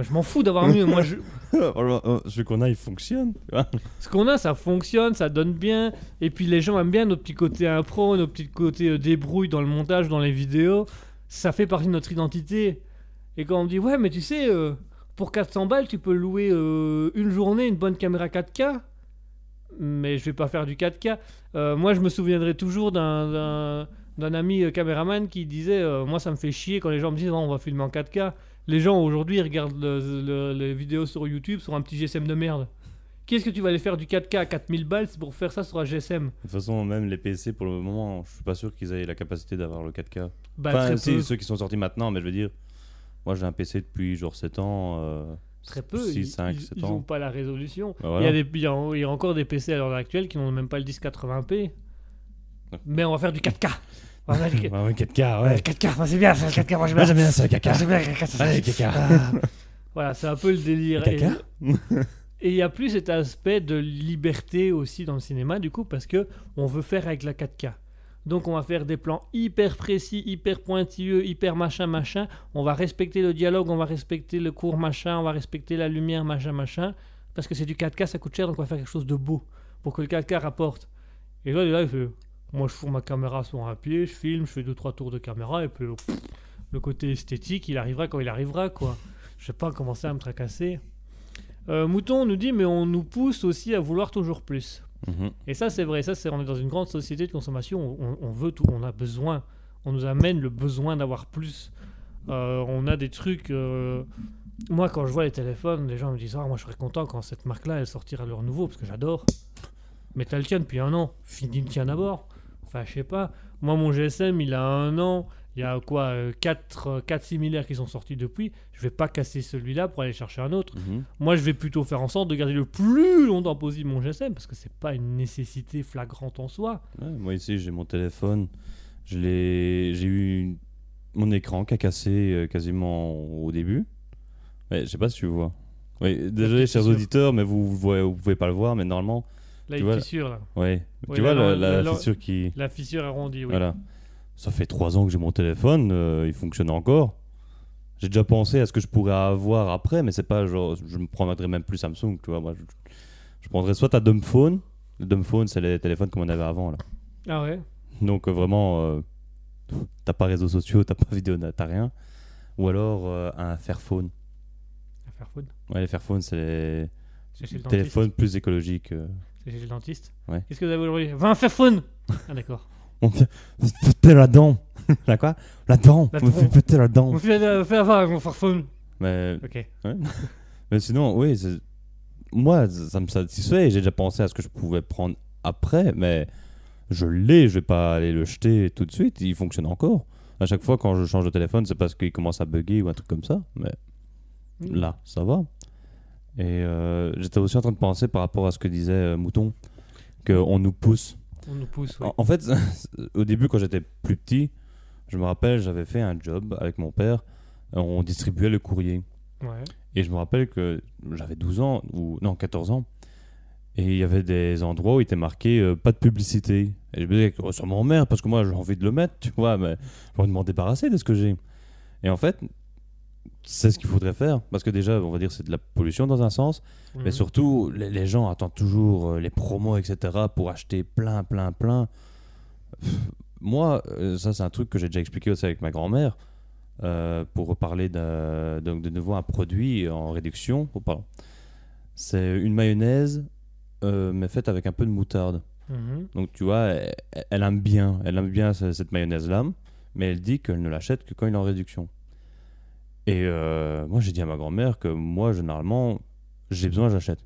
mais je m'en fous d'avoir mieux. Moi, je, euh, Celui qu'on a, il fonctionne. Ce qu'on a, ça fonctionne, ça donne bien. Et puis les gens aiment bien notre petit côté impro, notre petit côté euh, débrouille dans le montage, dans les vidéos. Ça fait partie de notre identité. Et quand on me dit, ouais, mais tu sais, euh, pour 400 balles, tu peux louer euh, une journée une bonne caméra 4K. Mais je vais pas faire du 4K. Euh, moi, je me souviendrai toujours d'un- d'un d'un ami caméraman qui disait Moi, ça me fait chier quand les gens me disent Oh, On va filmer en 4K. Les gens aujourd'hui regardent le- le- les vidéos sur YouTube sur un petit GSM de merde. Qu'est-ce que tu vas aller faire du 4K à 4000 balles c'est pour faire ça sur un GSM De toute façon, même les PC, pour le moment, je suis pas sûr qu'ils aient la capacité d'avoir le 4K. Bah, enfin, si, ceux qui sont sortis maintenant, mais je veux dire, moi j'ai un PC depuis genre 7 ans. euh, Très peu. 6, ils, 5, ils- 7 ils ans. ont pas la résolution. Bah Il, y a des, il, y a, il y a encore des PC à l'heure actuelle qui n'ont même pas le 1080p. Mais on va faire du 4K. Faire du Ouais, ouais, 4K, Ouais, ouais. 4K, bah, c'est bien, ça, le 4K, moi j'aime bien. j'aime bien ça, Ah, 4K. c'est bien, 4K, ça, Allez, c'est- 4K. Ah. Voilà, c'est un peu le délire. Et- 4K Et il y a plus cet aspect de liberté aussi dans le cinéma, du coup, parce que on veut faire avec la 4K. Donc on va faire des plans hyper précis, hyper pointilleux, hyper machin, machin. On va respecter le dialogue, on va respecter le court machin, on va respecter la lumière, machin, machin. Parce que c'est du 4K, ça coûte cher, donc on va faire quelque chose de beau. pour que le 4K rapporte. Et là, là, il fait Moi, je fourre ma caméra sur un pied, je filme, je fais 2-3 tours de caméra, et puis pff, le côté esthétique, il arrivera quand il arrivera, quoi. Je vais pas commencer à me tracasser. Euh, Mouton nous dit Mais on nous pousse aussi à vouloir toujours plus. Mhm. Et ça, c'est vrai. Ça, c'est on est dans une grande société de consommation. On, on veut tout. On a besoin. On nous amène le besoin d'avoir plus. Euh, on a des trucs. euh, Moi, quand je vois les téléphones, les gens me disent Ah, moi, je serais content quand cette marque-là, elle sortira leur nouveau, parce que j'adore. Mais t'as le tien depuis un an. Finis le tien d'abord. Enfin, je sais pas. Moi, mon GSM, il a un an. Il y a quoi 4, 4 similaires qui sont sortis depuis. Je vais pas casser celui-là pour aller chercher un autre. Mhm. Moi, je vais plutôt faire en sorte de garder le plus longtemps possible mon GSM parce que c'est pas une nécessité flagrante en soi. Ouais, moi ici, j'ai mon téléphone. Je l'ai, j'ai eu mon écran qui a cassé euh, quasiment au début. Ouais, je sais pas si tu vois. Oui, désolé, chers auditeurs, mais vous, vous, vous pouvez pas le voir, mais normalement, Là, Tu il vois, fissure là. ouais. Tu là, vois la, la là, fissure qui, La fissure arrondie, oui. voilà. Ça fait trois ans que j'ai mon téléphone, euh, il fonctionne encore. J'ai déjà pensé à ce que je pourrais avoir après, mais c'est pas genre, je me prendrais même plus Samsung, tu vois. Moi, je, je prendrais soit ta dumb phone. Le dumb phone, c'est les téléphones comme on avait avant là. Ah ouais Donc euh, vraiment, euh, t'as pas réseaux sociaux, t'as pas vidéo, t'as rien. Ou alors euh, un Fairphone. Faire faune. Ouais, les Fairphones, c'est les téléphones plus écologiques. C'est chez le dentiste. Ouais. Qu'est-ce que vous avez aujourd'hui? Va un Fairphone Ah d'accord. On me fait péter la dent. la quoi? La dent. La On me fait péter la dent. On fait, euh, avoir avec mon Fairphone. Mais, Ok. mais sinon, oui, c'est- moi, ça ça me satisfait. J'ai déjà pensé à ce que je pouvais prendre après, mais je l'ai. Je vais pas aller le jeter tout de suite. Il fonctionne encore. À chaque fois, quand je change de téléphone, c'est parce qu'il commence à bugger ou un truc comme ça. Mais là, ça va. Et euh, j'étais aussi en train de penser par rapport à ce que disait euh, Mouton, qu'on nous pousse. On nous pousse, oui. En, en fait, au début, quand j'étais plus petit, je me rappelle, j'avais fait un job avec mon père. On distribuait le courrier. Ouais. Et je me rappelle que j'avais 12 ans, ou non, 14 ans. Et il y avait des endroits où il était marqué euh, pas de publicité. Et je me disais, oh, ça m'emmerde parce que moi j'ai envie de le mettre, tu vois, mais envie de m'en débarrasser de ce que j'ai. Et en fait, c'est ce qu'il faudrait faire. Parce que déjà, on va dire, c'est de la pollution dans un sens. Mais Mhm. surtout, les, les gens attendent toujours euh, les promos, etc. pour acheter plein, plein, plein. Moi, euh, ça, c'est un truc que j'ai déjà expliqué aussi avec ma grand-mère. euh, pour parler donc de nouveau un produit en réduction. Oh, pardon. C'est une mayonnaise, euh, mais faite avec un peu de moutarde. Mhm. Donc tu vois, elle, elle aime bien, elle aime bien ce- cette mayonnaise-là, mais elle dit qu'elle ne l'achète que quand il est en réduction. Et euh, moi, j'ai dit à ma grand-mère que moi, généralement, j'ai besoin, j'achète.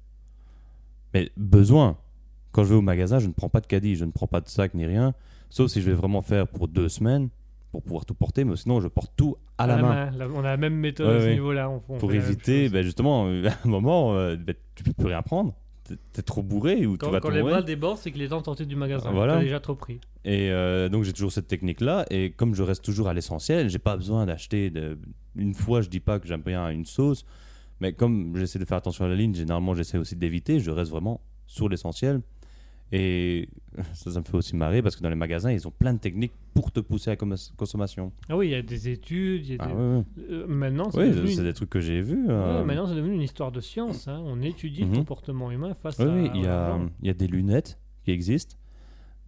Mais besoin, quand je vais au magasin, je ne prends pas de caddie, je ne prends pas de sac ni rien, sauf si je vais vraiment faire pour deux semaines pour pouvoir tout porter, mais sinon, je porte tout à la main. On a la même méthode Ouais, à ce niveau-là. Pour éviter, ben, justement, euh, à un moment, euh, ben, tu peux plus rien prendre. T'es- trop bourré ou tu Quand, vas quand les bras débordent, c'est qu'il est temps de sortir du magasin. Voilà. T'as déjà trop pris. Et euh, donc j'ai toujours cette technique-là. Et comme je reste toujours à l'essentiel, j'ai pas besoin d'acheter. De... Une fois, je dis pas que j'aime bien une sauce, mais comme j'essaie de faire attention à la ligne, généralement j'essaie aussi d'éviter. Je reste vraiment sur l'essentiel. Et ça, ça me fait aussi marrer parce que dans les magasins, ils ont plein de techniques pour te pousser à la consommation. Ah oui, il y a des études. il y a Ah des- ouais, ouais. Euh, maintenant, c'est Oui, devenu, des trucs que j'ai vus. ouais, euh. maintenant, c'est devenu une histoire de science. hein. On étudie Mhm. le comportement humain face Oui, à. oui, il y, a, il y a des lunettes qui existent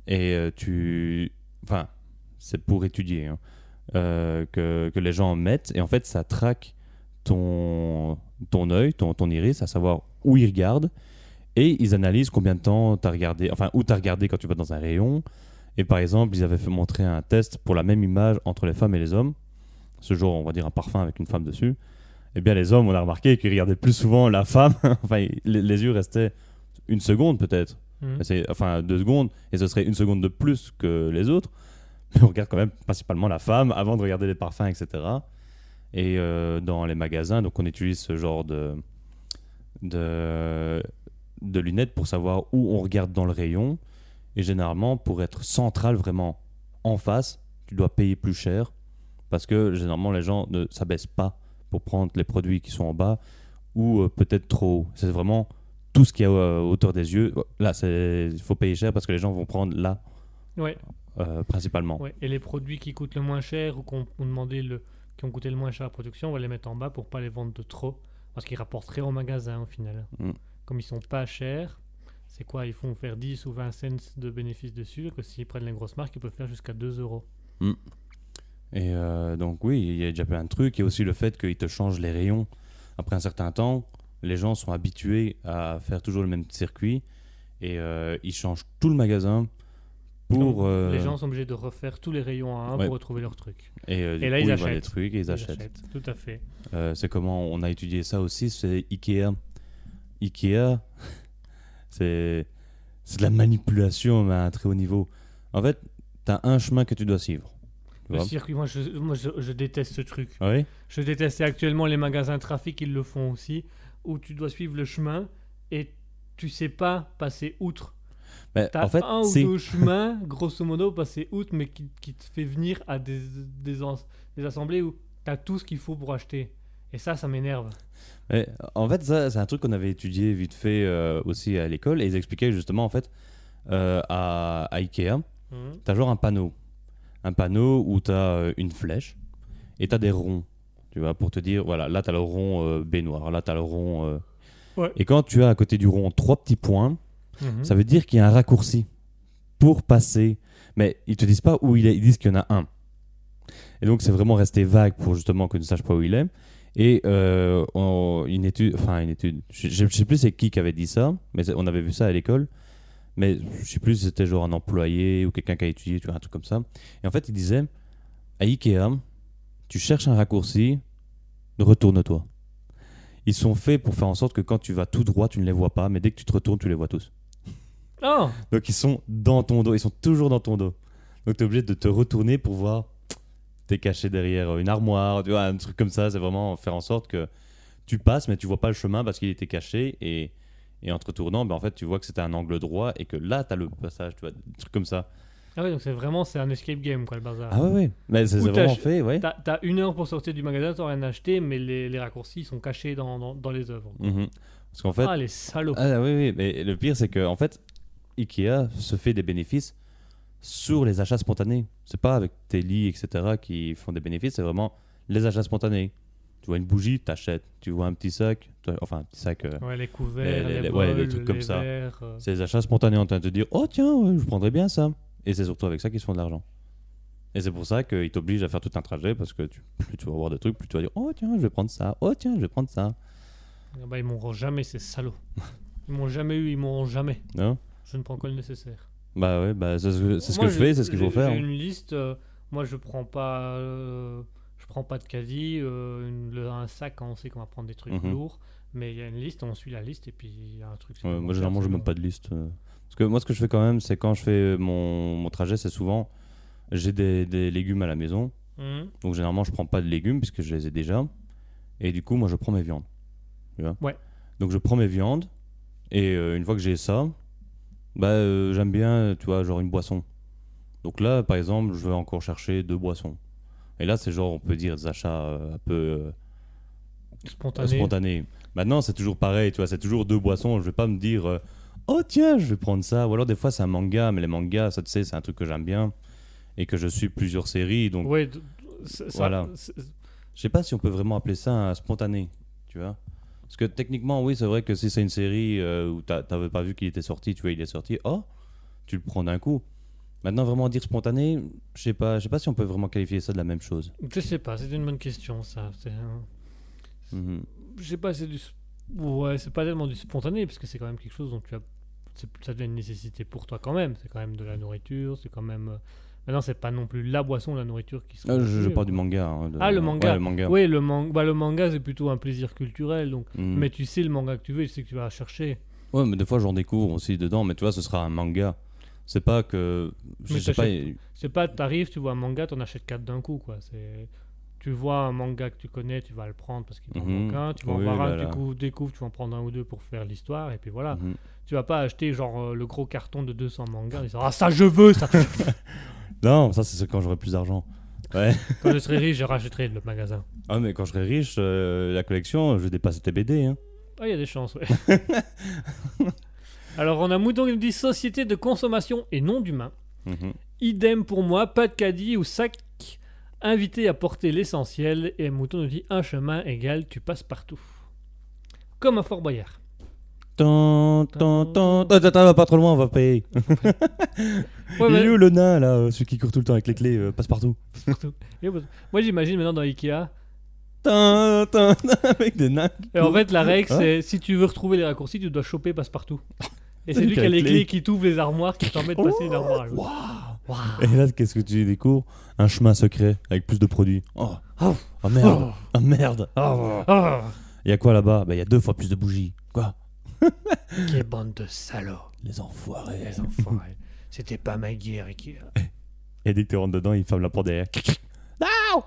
et euh, tu. Enfin, c'est pour étudier hein, euh, que, que les gens mettent et en fait, ça traque ton, ton œil, ton, ton iris, à savoir où ils regardent et ils analysent combien de temps tu as regardé, enfin, où tu as regardé quand tu vas dans un rayon. Et par exemple, ils avaient fait montrer un test pour la même image entre les femmes et les hommes. Ce jour, on va dire un parfum avec une femme dessus. Eh bien, les hommes, on a remarqué qu'ils regardaient plus souvent la femme. enfin, les, les yeux restaient une seconde peut-être. C'est- Enfin, deux secondes. Et ce serait une seconde de plus que les autres. Mais on regarde quand même principalement la femme avant de regarder les parfums, etc. Et euh, dans les magasins, donc on utilise ce genre de, de, de lunettes pour savoir où on regarde dans le rayon. Et généralement, pour être central vraiment en face, tu dois payer plus cher. Parce que généralement, les gens ne s'abaissent pas pour prendre les produits qui sont en bas ou euh, peut-être trop haut. C'est vraiment tout ce qu'il y a euh, autour des yeux. Là, c'est- il faut payer cher parce que les gens vont prendre là Ouais, euh, principalement. ouais. Et les produits qui coûtent le moins cher ou qu'on on demandait le, qui ont coûté le moins cher à la production, on va les mettre en bas pour pas les vendre de trop. Parce qu'ils rapporteraient au magasin au final. Mm. Comme ils sont pas chers, c'est quoi Ils font faire 10 ou 20 cents de bénéfices dessus, que s'ils prennent les grosses marques, ils peuvent faire jusqu'à 2 euros. Et euh, donc oui, il y a déjà plein de trucs. Il y a aussi le fait qu'ils te changent les rayons. Après un certain temps, les gens sont habitués à faire toujours le même circuit et euh, ils changent tout le magasin pour... Donc, euh, Les gens sont obligés de refaire tous les rayons à un Ouais. pour retrouver leurs trucs. et, là, coup, ils voient les achètent. trucs et ils Ils achètent. achètent, Tout à fait. C'est comment on a étudié ça aussi, c'est Ikea. Ikea, c'est de la manipulation mais à un très haut niveau. En fait, tu as un chemin que tu dois suivre. Tu Le circuit, moi, je, moi je, je déteste ce truc. Ah oui? Je déteste et actuellement les magasins trafic, ils le font aussi, où tu dois suivre le chemin et tu sais pas passer outre. Mais T'as En fait, un ou deux chemins, grosso modo, passer outre, mais qui, qui te fait venir à des, des, des assemblées où t'as tout ce qu'il faut pour acheter. Et ça, ça m'énerve. Mais, en fait, ça, c'est un truc qu'on avait étudié vite fait euh, aussi à l'école et ils expliquaient justement en fait euh, à, à Ikea, Mhm. tu as genre un panneau. Un panneau où tu as une flèche et tu as des ronds. Tu vois, pour te dire, voilà, là tu as le rond euh, baignoire, là tu as le rond. euh, Ouais. Et quand tu as à côté du rond trois petits points, Mhm. ça veut dire qu'il y a un raccourci pour passer. Mais ils te disent pas où il est, ils disent qu'il y en a un. Et donc c'est vraiment resté vague pour justement que tu ne saches pas où il est. Et euh, on- une étude, enfin une étude, je, je sais plus c'est qui qui avait dit ça, mais on avait vu ça à l'école. Mais je sais plus si c'était genre un employé ou quelqu'un qui a étudié, tu vois, un truc comme ça. Et en fait, il disait à Ikea, tu cherches un raccourci, retourne-toi. Ils sont faits pour faire en sorte que quand tu vas tout droit, tu ne les vois pas, mais dès que tu te retournes, tu les vois tous. Ah Donc ils sont dans ton dos, ils sont toujours dans ton dos. Donc tu es obligé de te retourner pour voir, t'es caché derrière une armoire, tu vois, un truc comme ça, c'est vraiment faire en sorte que tu passes mais tu vois pas le chemin parce qu'il était caché et, et en te retournant, ben, en fait tu vois que c'était un angle droit et que là tu as le passage, tu vois, des trucs comme ça. Ah ouais, donc c'est vraiment c'est un escape game, quoi, le bazar. Ah ouais, ouais, mais c'est t'as- vraiment fait, ouais. T'as t'as une heure pour sortir du magasin, t'as rien acheté, mais les, les raccourcis sont cachés dans, dans, dans les œuvres. Mhm. Parce qu'en fait, Ah, les salauds. Ah oui, oui, mais le pire c'est que en fait, Ikea se fait des bénéfices sur les achats spontanés. C'est pas avec tes lits, etc. qui font des bénéfices, c'est vraiment les achats spontanés. Tu vois une bougie, t'achètes. Tu vois un petit sac, enfin un petit sac, euh, Ouais, les couverts, les- les, les- bols, ouais, des trucs comme les ça. verres, euh. c'est des achats spontanés en train de te dire Oh tiens, ouais, je prendrais bien ça. Et c'est surtout avec ça qu'ils se font de l'argent. Et c'est pour ça qu'ils t'obligent à faire tout un trajet parce que tu, plus tu vas voir des trucs, plus tu vas dire Oh tiens, je vais prendre ça. Oh tiens, je vais prendre ça. Ah bah, ils m'auront jamais, ces salauds. Ils m'ont jamais eu, ils m'auront jamais. Non Je ne prends que le nécessaire. Bah ouais, bah, c'est ce que, ce je fais, c'est ce qu'il faut faire. J'ai une liste. euh, moi, je prends pas. euh, je prends pas de caddie. euh, une- le- un sac quand on sait qu'on va prendre des trucs Mhm. lourds. Mais il y a une liste, on suit la liste et puis il y a un truc. Ouais, moi, généralement, je n'ai même pas de liste. euh. Parce que moi, ce que je fais quand même, c'est quand je fais mon, mon trajet, c'est souvent. J'ai des, des légumes à la maison. Mhm. Donc, généralement, je prends pas de légumes puisque je les ai déjà. Et du coup, moi, je prends mes viandes. Tu vois? Ouais. Donc, je prends mes viandes. Et euh, une fois que j'ai ça, bah, euh, j'aime bien, tu vois, genre une boisson. Donc là, par exemple, je vais encore chercher deux boissons. Et là, c'est genre, on peut dire des achats euh, un peu. euh, Spontané. spontané. Maintenant, c'est toujours pareil, tu vois, c'est toujours deux boissons. Je vais pas me dire, oh tiens, je vais prendre ça. Ou alors, des fois, c'est un manga, mais les mangas, ça, tu sais, c'est un truc que j'aime bien et que je suis plusieurs séries. Donc, Ouais, Voilà. je sais pas si on peut vraiment appeler ça un spontané, tu vois. Parce que techniquement, oui, c'est vrai que si c'est une série euh, où t'a- t'avais pas vu qu'il était sorti, tu vois, il est sorti, oh, tu le prends d'un coup. Maintenant, vraiment dire spontané, je sais pas, je sais pas si on peut vraiment qualifier ça de la même chose. Je sais pas, c'est une bonne question ça. Un- Mhm. Je sais pas, c'est du. Ouais, c'est pas tellement du spontané parce que c'est quand même quelque chose dont tu as. c'est- Ça devient une nécessité pour toi quand même. C'est quand même de la nourriture, c'est quand même. Euh, Maintenant, c'est pas non plus la boisson, la nourriture qui se. Ah, je, je parle du manga. hein, de- Ah, le manga. Ouais, le manga. Oui, le, man- bah, le manga, c'est plutôt un plaisir culturel. Donc... Mhm. Mais tu sais le manga que tu veux, tu sais que tu vas chercher. Ouais, mais des fois j'en découvre aussi dedans, mais tu vois, ce sera un manga. C'est pas que. Je sais pas. C'est pas, t'arrives, tu vois un manga, t'en achètes 4 d'un coup, quoi. C'est... Tu vois un manga que tu connais, tu vas le prendre parce qu'il t'en Mhm. manque un. Tu vas en voir un que tu cou- découvres, tu vas en prendre un ou deux pour faire l'histoire, et puis voilà. Mhm. Tu vas pas acheter genre euh, le gros carton de 200 mangas Ah, ça je veux ça Non, ça c'est quand j'aurai plus d'argent. Ouais. Quand je serai riche, je rachèterai le magasin. ah, mais quand je serai riche, euh, la collection, je vais dépasser tes BD. Hein. Ah, il y a des chances, ouais. Alors, on a Mouton qui nous dit Société de consommation et non d'humain. Mhm. Idem pour moi, pas de caddie ou sac. Invité à porter l'essentiel. Et Mouton nous dit un chemin égal, tu passes partout. Comme à Fort Boyard. Tan, tan, tan. Attends, va pas trop loin, on va payer. Ouais, Il est où le nain là, euh, celui qui court tout le temps avec les clés, euh, passe partout. Moi- j'imagine maintenant dans Ikea. Tan, tan, tan, avec des nains. Et en fait la règle Hein c'est si tu veux retrouver les raccourcis, tu dois choper passe-partout. Et c'est lui qui a les clé. clés qui t'ouvre les armoires, qui de passer une armoire. à l'autre. Waouh. Waouh. Et là, qu'est-ce que tu découvres Un chemin secret avec plus de produits. Oh, Oh. oh merde. Oh merde. Ah, Il y a quoi là-bas Bah, il y a deux fois plus de bougies. Quoi quelle bande de salauds. Les enfoirés. Les enfoirés. C'était pas ma guerre, Ikea. Et dès que tu rentres dedans, il ferme la porte derrière. Ah,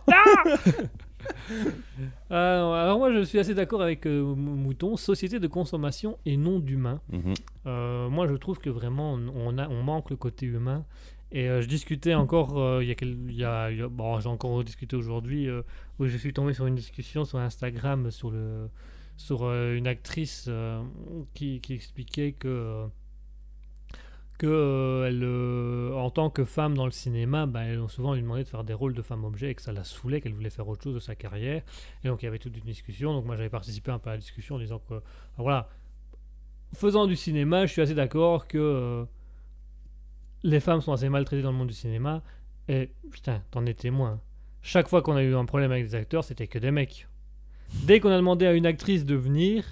non, alors moi je suis assez d'accord avec euh, Mou- Mouton, société de consommation et non d'humain. Mhm. Euh, moi je trouve que vraiment on, a, on manque le côté humain. Et euh, je discutais encore, euh, il y a, quel- il y a- il y a- bon j'ai encore discuté aujourd'hui, euh, où je suis tombé sur une discussion sur Instagram sur, le, sur euh, une actrice euh, qui, expliquait que... euh, elle, en tant que femme dans le cinéma, bah, elle, souvent lui demandait de faire des rôles de femme objet et que ça la saoulait, qu'elle voulait faire autre chose de sa carrière. Et donc il y avait toute une discussion. Donc moi j'avais participé un peu à la discussion en disant que voilà, faisant du cinéma, je suis assez d'accord que les femmes sont assez maltraitées dans le monde du cinéma. Et putain, t'en es témoin. Chaque fois qu'on a eu un problème avec des acteurs, c'était que des mecs. Dès qu'on a demandé à une actrice de venir,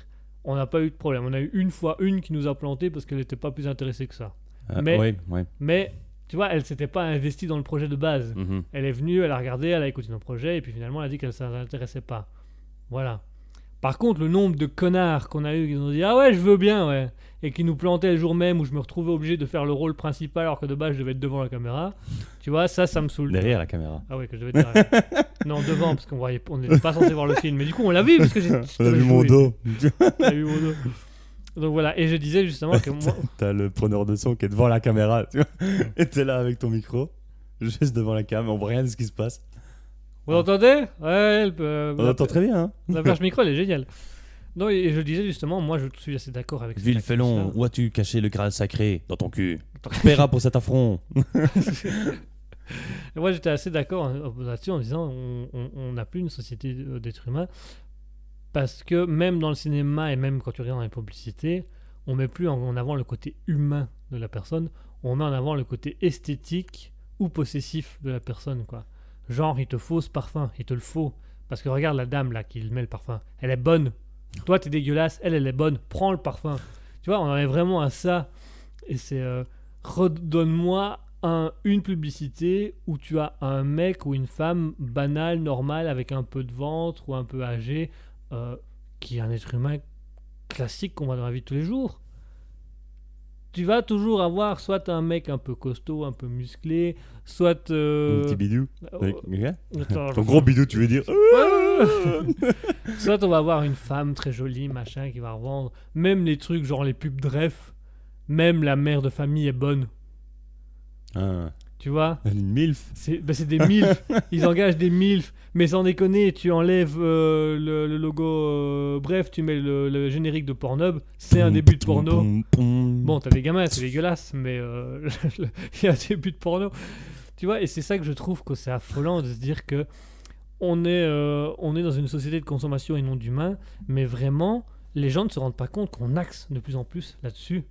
on n'a pas eu de problème. On a eu une fois une qui nous a planté parce qu'elle n'était pas plus intéressée que ça. Ah, Mais- tu vois, elle s'était pas investie dans le projet de base. Mhm. Elle est venue, elle a regardé, elle a écouté nos projets, et puis finalement, elle a dit qu'elle ne s'intéressait pas. Voilà. Par contre, le nombre de connards qu'on a eu qui nous ont dit Ah ouais, je veux bien, ouais. Et qui nous plantaient le jour même où je me retrouvais obligé de faire le rôle principal alors que de base je devais être devant la caméra. Tu vois, ça, ça me saoule. Derrière la caméra. Ah ouais, que je devais être derrière. non, devant, parce qu'on voyait, on n'était pas censé voir le film. Mais du coup, on l'a vu parce que j'ai. On a vu mon dos. On a vu mon dos. Donc voilà, et je disais justement que moi. T'as le preneur de son qui est devant la caméra, tu vois. Et t'es là avec ton micro, juste devant la cam, on voit rien de ce qui se passe. Vous entendez Ouais, elle peut- On entend très bien, hein. La perche micro, elle est géniale. Non, et je disais justement, moi je suis assez d'accord avec Villefellon, actrice-là. où as-tu caché le Graal sacré Dans ton cul? Tu paieras pour cet affront. Et moi j'étais assez d'accord hein, là-dessus en disant on- on on n'a plus une société euh, d'êtres humains parce que même dans le cinéma et même quand tu regardes dans les publicités, on met plus en, en avant le côté humain de la personne, on met en avant le côté esthétique ou possessif de la personne quoi. Genre il te faut ce parfum, il te le faut parce que regarde la dame là qui met le parfum, elle est bonne. Toi t'es dégueulasse, elle elle est bonne, prends le parfum. Tu vois, on en est vraiment à ça et c'est euh, redonne-moi un, une publicité où tu as un mec ou une femme banale, normale, avec un peu de ventre ou un peu âgé, euh, qui est un être humain classique qu'on voit dans la vie de tous les jours. Tu vas toujours avoir soit un mec un peu costaud, un peu musclé, soit... euh, Un petit bidou. euh, attends, Ton gros bidou, tu veux dire Soit on va avoir une femme très jolie, machin, qui va revendre. Même les trucs, genre les pubs Dref, même la mère de famille est bonne. Ah, Tu vois Une MILF. C'est ben, c'est des milfs. Ils engagent des milfs. Mais sans déconner, tu enlèves euh, le, le logo. euh, bref, tu mets le, le générique de Pornhub. C'est un début de porno. Bon, t'as des gamins, c'est dégueulasse, mais euh, il y a un début de porno. Tu vois, et c'est ça que je trouve que c'est affolant de se dire que on est, euh, on est dans une société de consommation et non d'humains, mais vraiment, les gens ne se rendent pas compte qu'on axe de plus en plus là-dessus.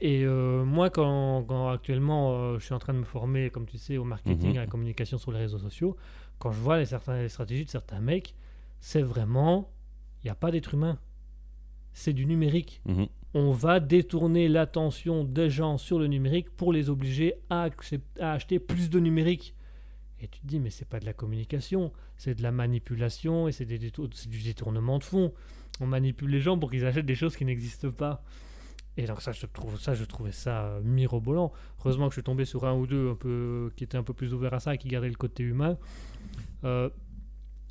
Et euh, moi, quand, quand actuellement euh, je suis en train de me former, comme tu sais, au marketing, Mhm. à la communication sur les réseaux sociaux, quand je vois les, certains, les stratégies de certains mecs, c'est vraiment, il n'y a pas d'être humain. C'est du numérique Mhm. on va détourner l'attention des gens sur le numérique pour les obliger à, à acheter plus de numérique. Et tu te dis, mais c'est pas de la communication, c'est de la manipulation et c'est du détournement de fonds. On manipule les gens pour qu'ils achètent des choses qui n'existent pas. Et donc ça, je trouve ça, je trouvais ça euh, mirobolant. Heureusement que je suis tombé sur un ou deux un peu, qui étaient un peu plus ouverts à ça et qui gardaient le côté humain. Euh,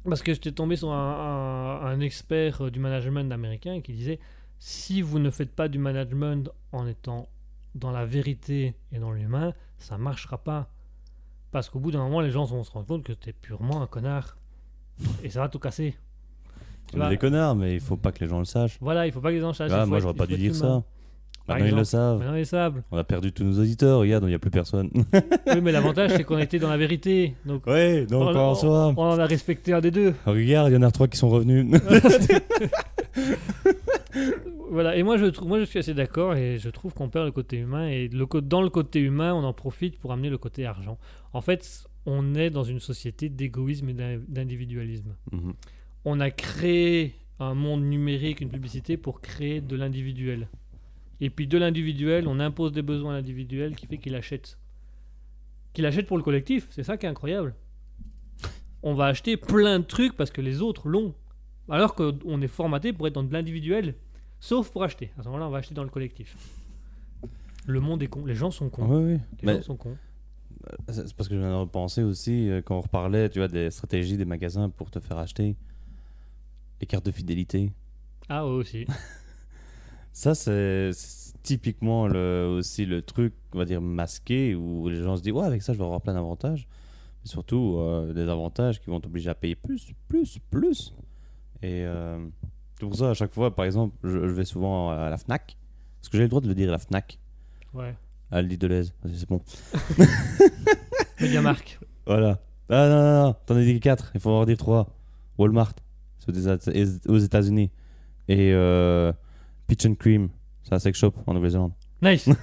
parce que j'étais tombé sur un, un- un expert euh, du management américain qui disait si vous ne faites pas du management en étant dans la vérité et dans l'humain, ça marchera pas. Parce qu'au bout d'un moment, les gens vont se rendre compte que tu es purement un connard. Et ça va tout casser. Tu On est des connards, mais il faut pas que les gens le sachent. Voilà, il faut pas que les gens sachent. Ah, moi, j'aurais pas dû dire humain. ça. Maintenant, ils le savent. Maintenant, ils savent. On a perdu tous nos auditeurs, regarde, il n'y a plus personne. Oui, mais l'avantage, c'est qu'on était dans la vérité. Donc, ouais, donc on, en soi. on en a respecté un des deux. Regarde, il y en a trois qui sont revenus. Voilà, et moi je, trouve, moi je suis assez d'accord et je trouve qu'on perd le côté humain et le, dans le côté humain, on en profite pour amener le côté argent. En fait, on est dans une société d'égoïsme et d'in- d'individualisme. Mhm. On a créé un monde numérique, une publicité pour créer de l'individuel. Et puis de l'individuel, on impose des besoins à l'individuel qui fait qu'il achète. Qu'il achète pour le collectif, c'est ça qui est incroyable. On va acheter plein de trucs parce que les autres l'ont. Alors qu'on est formaté pour être dans de l'individuel, sauf pour acheter. À ce moment-là, on va acheter dans le collectif. Le monde est con, les gens sont cons. Oui, oui. Les Mais gens sont cons. c'est parce que je viens de repenser aussi euh, quand on reparlait, tu vois, des stratégies des magasins pour te faire acheter les cartes de fidélité. Ah, ouais, aussi. Ça, c'est typiquement le, aussi le truc, on va dire, masqué, où les gens se disent, ouais, avec ça, je vais avoir plein d'avantages. Mais surtout, euh, des avantages qui vont t'obliger à payer plus, plus, plus. Et euh, c'est pour ça, à chaque fois, par exemple, je, je vais souvent à la FNAC. Parce que j'ai le droit de le dire, la FNAC, Ouais. Aldi Deleuze. C'est bon. Mediamarkt. Voilà. Ah non, non, non, t'en as dit 4, il faut en dire 3. Walmart, aux États-Unis. Et euh, Peach and Cream, c'est un sex shop en Nouvelle-Zélande. Nice.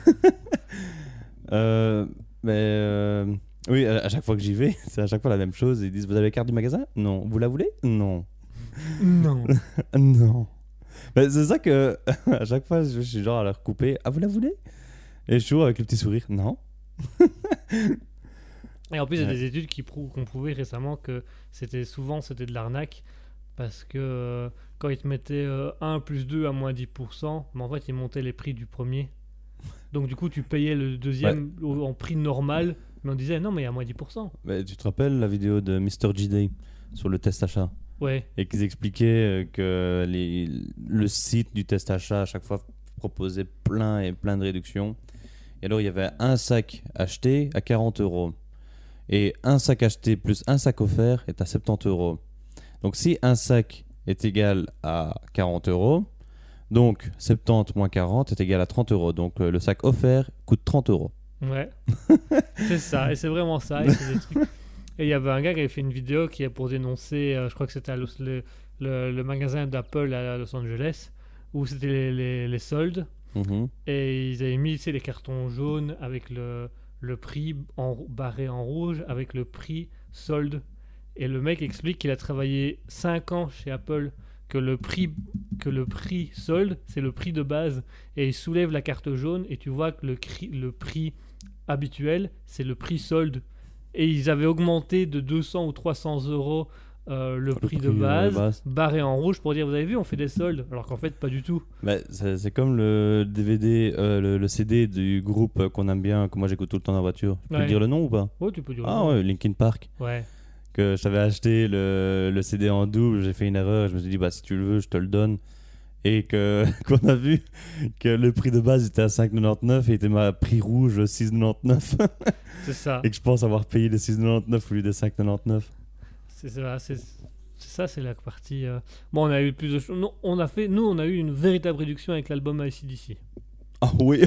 Euh, mais euh, oui, à chaque fois que j'y vais, c'est à chaque fois la même chose. Ils disent Vous avez la carte du magasin? Non. Vous la voulez? Non. non. Non. Mais c'est ça que à chaque fois, je suis genre à leur couper Ah, vous la voulez? Et je suis toujours avec le petit sourire Non. Et en plus, il y a Ouais. des études qui prouvent, qu'on prouvait récemment que c'était souvent c'était de l'arnaque parce que euh, quand ils te mettaient euh, 1 plus 2 à moins 10%, mais en fait, ils montaient les prix du premier. Donc, du coup, tu payais le deuxième au- en prix normal, mais on disait non, mais à moins 10%. Mais tu te rappelles la vidéo de Mr. J-Day sur le test achat? Ouais, et qu'ils expliquaient euh, que les, le site du test achat à chaque fois proposait plein et plein de réductions. Et alors il y avait un sac acheté à 40 euros. Et un sac acheté plus un sac offert est à 70 euros. Donc si un sac est égal à 40 euros, donc 70 moins 40 est égal à 30 euros. Donc euh, le sac offert coûte 30 euros. ouais. c'est ça, et c'est vraiment ça. Et il y avait un gars qui avait fait une vidéo qui est pour dénoncer, euh, je crois que c'était le, le- le magasin d'Apple à Los Angeles, où c'était les- les- les soldes. Mhm. Et ils avaient mis les cartons jaunes avec le, le prix en, barré en rouge, avec le prix solde. Et le mec explique qu'il a travaillé 5 ans chez Apple, que le prix, que le prix solde, c'est le prix de base. Et il soulève la carte jaune et tu vois que le, cri- le prix habituel, c'est le prix solde. Et ils avaient augmenté de 200 ou 300 euros euh, le, prix, de prix, base, base. barré en rouge pour dire vous avez vu on fait des soldes alors qu'en fait pas du tout Bah, c'est comme le DVD, euh, le, le CD du groupe qu'on aime bien, que moi j'écoute tout le temps dans la voiture. Tu peux Ouais. dire le nom ou pas? Oh tu peux dire Ah ouais, Linkin Park. ouais Que j'avais acheté le, le CD en double, j'ai fait une erreur, je me suis dit, bah si tu le veux, je te le donne. Et que qu'on a vu que le prix de base était à 5,99 et était ma prix rouge 6,99. c'est ça et que je pense avoir payé les 6,99 au lieu des 5,99. C'est ça, c'est ça, c'est la partie. euh, Bon, on a eu plus de choses. On a fait, nous, on a eu une véritable réduction avec l'album ACDC. Ah oui,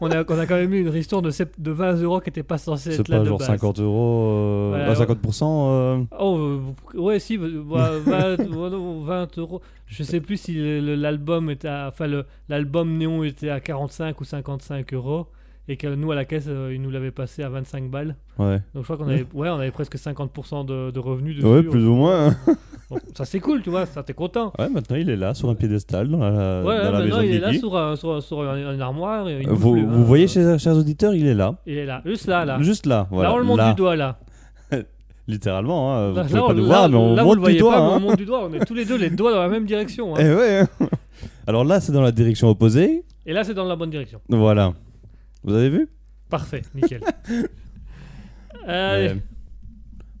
On a, on a quand même eu une ristourne de, sept- de 20 euros qui n'était pas censée c'est être là pas de genre base. 50 euros, euh, Voilà, ah, ouais. 50%. euh, Oh, euh, ouais, si, euh, ouais, 20, ouais, non, 20 euros. Je sais plus si l'album était, à- enfin le- l'album Néon était à 45 ou 55 euros et que nous à la caisse, euh, ils nous l'avaient passé à 25 balles. ouais. Donc je crois qu'on avait, ouais, on avait presque 50% de, de revenus dessus. Ouais, plus ou moins. hein. Ça c'est cool, tu vois, ça t'es content. Ouais, maintenant il est là sur un piédestal dans la, Ouais, dans la maintenant maison de il est là Guigui. sur, un- sur, sur un- une armoire. et il bouge Vous, hein. voyez, chers, chers auditeurs, il est là. Il est là, juste là, là. Juste là. Voilà. là, on le monte du doigt, là. Littéralement, hein, vous Là, pouvez pas nous là, voir, mais on là, vous monte le voyez du doigt. pas, mais hein. on monte du doigt. On est tous les deux les doigts dans la même direction. hein. Eh ouais. Alors là, c'est dans la direction opposée. Et là, c'est dans la bonne direction. Voilà. Vous avez vu? Parfait, nickel. Ouais.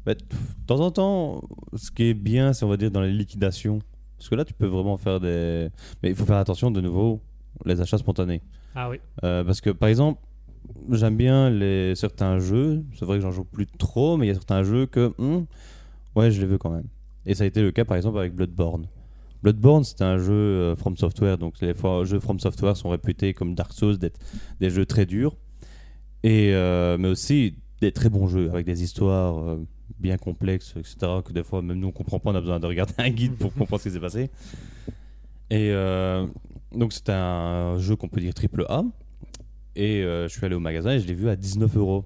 Bah, de temps en temps, ce qui est bien, c'est on va dire dans les liquidations. Parce que là, tu peux vraiment faire des. Mais il faut faire attention de nouveau, les achats spontanés. Ah oui. Euh, parce que par exemple, j'aime bien les certains jeux. C'est vrai que j'en joue plus trop, mais il y a certains jeux que, hmm, ouais, je les veux quand même. Et ça a été le cas par exemple avec Bloodborne. Bloodborne, c'était un jeu euh, From Software, donc les jeux From Software sont réputés comme Dark Souls d'être des jeux très durs, et euh, mais aussi des très bons jeux avec des histoires euh, bien complexes, etc. Que des fois même nous on comprend pas, on a besoin de regarder un guide pour comprendre ce qui s'est passé. Et donc c'était un jeu qu'on peut dire triple A. Et je suis allé au magasin et je l'ai vu à 19 euros.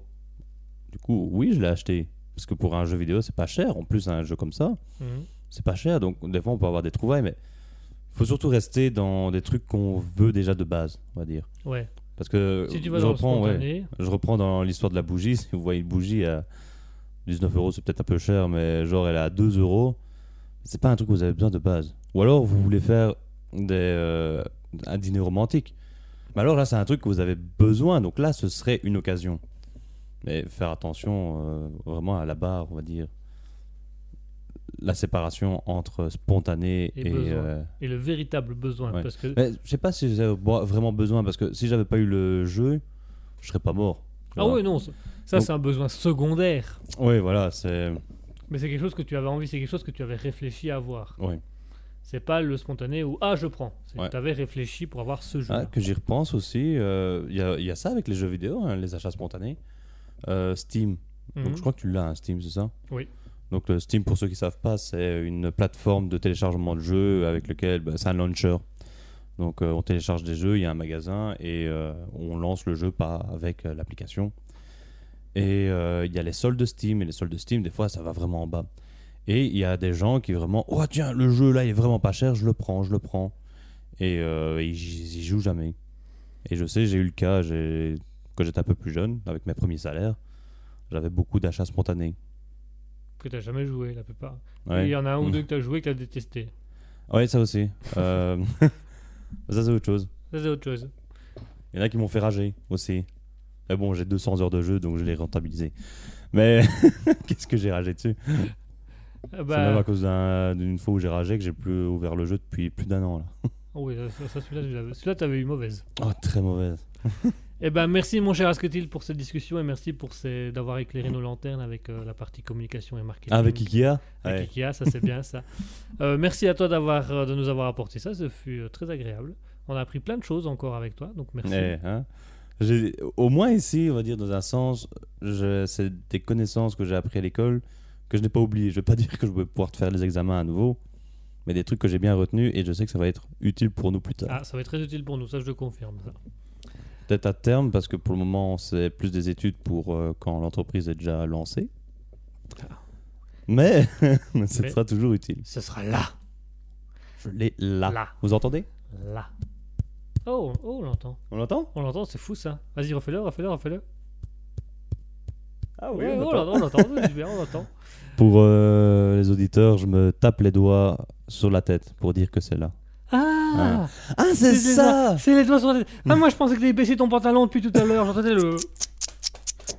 Du coup, oui, je l'ai acheté. Parce que pour un jeu vidéo, c'est pas cher. En plus, un jeu comme ça, Mhm. C'est pas cher. Donc, des fois, on peut avoir des trouvailles. Mais il faut surtout rester dans des trucs qu'on veut déjà de base, on va dire. Ouais. Parce que Si tu vas je, dans reprends, ouais, je reprends dans l'histoire de la bougie. Si vous voyez une bougie à 19 euros, c'est peut-être un peu cher. Mais genre, elle est à 2 euros. C'est pas un truc que vous avez besoin de base. Ou alors, vous voulez faire des, euh, un dîner romantique. Mais alors là, c'est un truc que vous avez besoin. Donc là, ce serait une occasion. Mais faire attention euh, vraiment à la barre, on va dire. La séparation entre spontané Et euh, et le véritable besoin. Ouais. Parce que mais je sais pas si j'avais vraiment besoin parce que si j'avais pas eu le jeu, je serais pas mort. Ah oui, non, ça, Donc- c'est un besoin secondaire. Oui, voilà, c'est. Mais c'est quelque chose que tu avais envie, c'est quelque chose que tu avais réfléchi à avoir. Oui. C'est pas le spontané où ah je prends. C'est Ouais. que tu avais réfléchi pour avoir ce jeu. Ah, que j'y repense aussi, euh, il y, y a ça avec les jeux vidéo, hein, les achats spontanés. Euh, Steam. Donc je crois que tu l'as, hein, Steam, c'est ça? Mhm. Oui. Donc le Steam, pour ceux qui savent pas, c'est une plateforme de téléchargement de jeux avec lequel bah, c'est un launcher. Donc euh, on télécharge des jeux, il y a un magasin et euh, on lance le jeu par, avec euh, l'application. Et il y a les soldes de Steam et les soldes de Steam, des fois ça va vraiment en bas. Et il y a des gens qui vraiment, oh tiens, le jeu là il est vraiment pas cher, je le prends, je le prends. Et ils, y jouent jamais. Et je sais, j'ai eu le cas, quand j'étais un peu plus jeune, avec mes premiers salaires, j'avais beaucoup d'achats spontanés. Que tu jamais joué la plupart. Ouais. Et Il y en a un ou Mm. deux que tu as joué que tu as détesté. Ouais, ça aussi. Euh, ça, c'est autre chose. Ça, c'est autre chose. Il y en a qui m'ont fait rager aussi. Mais bon, j'ai 200 heures de jeu, donc je l'ai rentabilisé. Mais qu'est-ce que j'ai ragé dessus? Ah C'est bah, même à cause d'un- d'une fois où j'ai ragé que j'ai plus ouvert le jeu depuis plus d'un an. Là. oh oui, ça, celui-là, celui-là, t'avais eu mauvaise. Oh, très mauvaise. Eh ben, merci mon cher Asketil pour cette discussion et merci pour ces... d'avoir éclairé nos lanternes avec euh, la partie communication et marketing. Avec Ikea Avec Ouais. Ikea, ça c'est bien ça. Euh, merci à toi d'avoir, euh, de nous avoir apporté ça, ce fut euh, très agréable. On a appris plein de choses encore avec toi, donc merci. Eh, hein. Au moins ici, on va dire dans un sens, je- c'est des connaissances que j'ai appris à l'école que je n'ai pas oubliées. Je vais pas dire que je vais pouvoir te faire les examens à nouveau, mais des trucs que j'ai bien retenus et je sais que ça va être utile pour nous plus tard. Ah, ça va être très utile pour nous, ça je le confirme. ça. Peut-être à terme, parce que pour le moment, c'est plus des études pour euh, quand l'entreprise est déjà lancée. Mais ce Ah. Mais- sera toujours utile. Ce sera là, Je l'ai là. là, Vous entendez? Là. Oh, oh, on l'entend. On l'entend? On l'entend, c'est fou ça. Vas-y, refais-le, refais-le, refais-le. Ah Ouais, oh, on l'entend, on l'entend, c'est bien, on l'entend. Pour euh, les auditeurs, je me tape les doigts sur la tête pour dire que c'est là. Ah, c'est doigts- C'est les doigts sur la tête. Ah, moi je pensais que t'avais baissé ton pantalon depuis tout à l'heure. J'entendais le.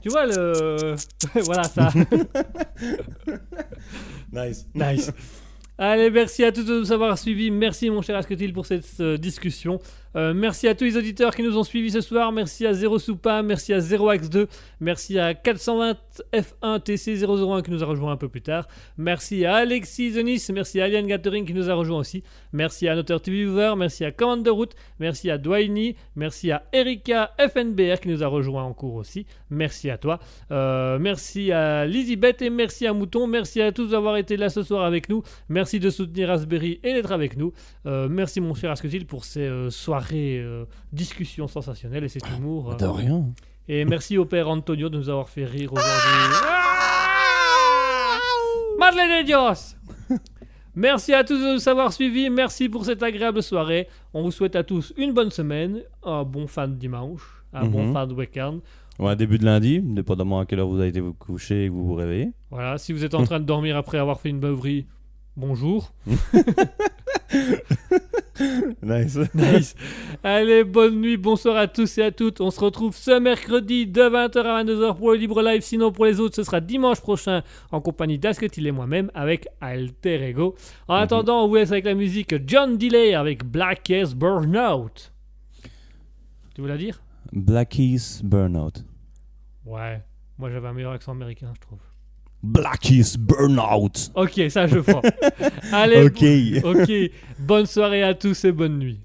Tu vois le. voilà ça. Nice. Nice. Allez, merci à tous de nous avoir suivis. Merci, mon cher Asketil, pour cette euh, discussion. Euh, merci à tous les auditeurs qui nous ont suivis ce soir. Merci à Zero Soupa, merci à 0x2, merci à 420 F1 TC001 qui nous a rejoint un peu plus tard. Merci à Alexis Zenis, merci à Alien Gathering qui nous a rejoint aussi. Merci à Noteur TV Viewer, merci à Commander Route, merci à Dwayne, merci à Erika FNBR qui nous a rejoint en cours aussi. Merci à toi. Euh, merci à Lizzie et merci à Mouton. Merci à tous d'avoir été là ce soir avec nous. Merci de soutenir Raspberry et d'être avec nous. Euh, merci mon cher Asketil pour ces soirées euh, discussions sensationnelles et cet humour. euh. De rien. Et merci au père Antonio de nous avoir fait rire aujourd'hui. Madeleine de Dios Merci à tous de nous avoir suivis. Merci pour cette agréable soirée. On vous souhaite à tous une bonne semaine, un bon fin de dimanche, un bon Mhm. fin de week-end. Ouais, début de lundi, dépendamment à quelle heure vous avez été vous coucher et que vous vous réveillez. Voilà, si vous êtes en train de dormir après avoir fait une beuverie, bonjour. Nice. Nice. Allez, bonne nuit, bonsoir à tous et à toutes. On se retrouve ce mercredi de 20h à 22h pour le Libre Live. Sinon, pour les autres, ce sera dimanche prochain en compagnie d'Asketil et moi-même avec Alter Ego. En Mhm. attendant, on vous laisse avec la musique John Delay avec Black Yes Burnout. Tu veux la dire? Blackies Burnout. Ouais. Moi, j'avais un meilleur accent américain, je trouve. Blackies Burnout. Ok, ça, je prends. Allez, Ok. ok. Bonne soirée à tous et bonne nuit.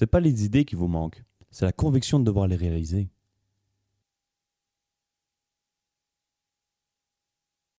C'est pas les idées qui vous manquent, c'est la conviction de devoir les réaliser.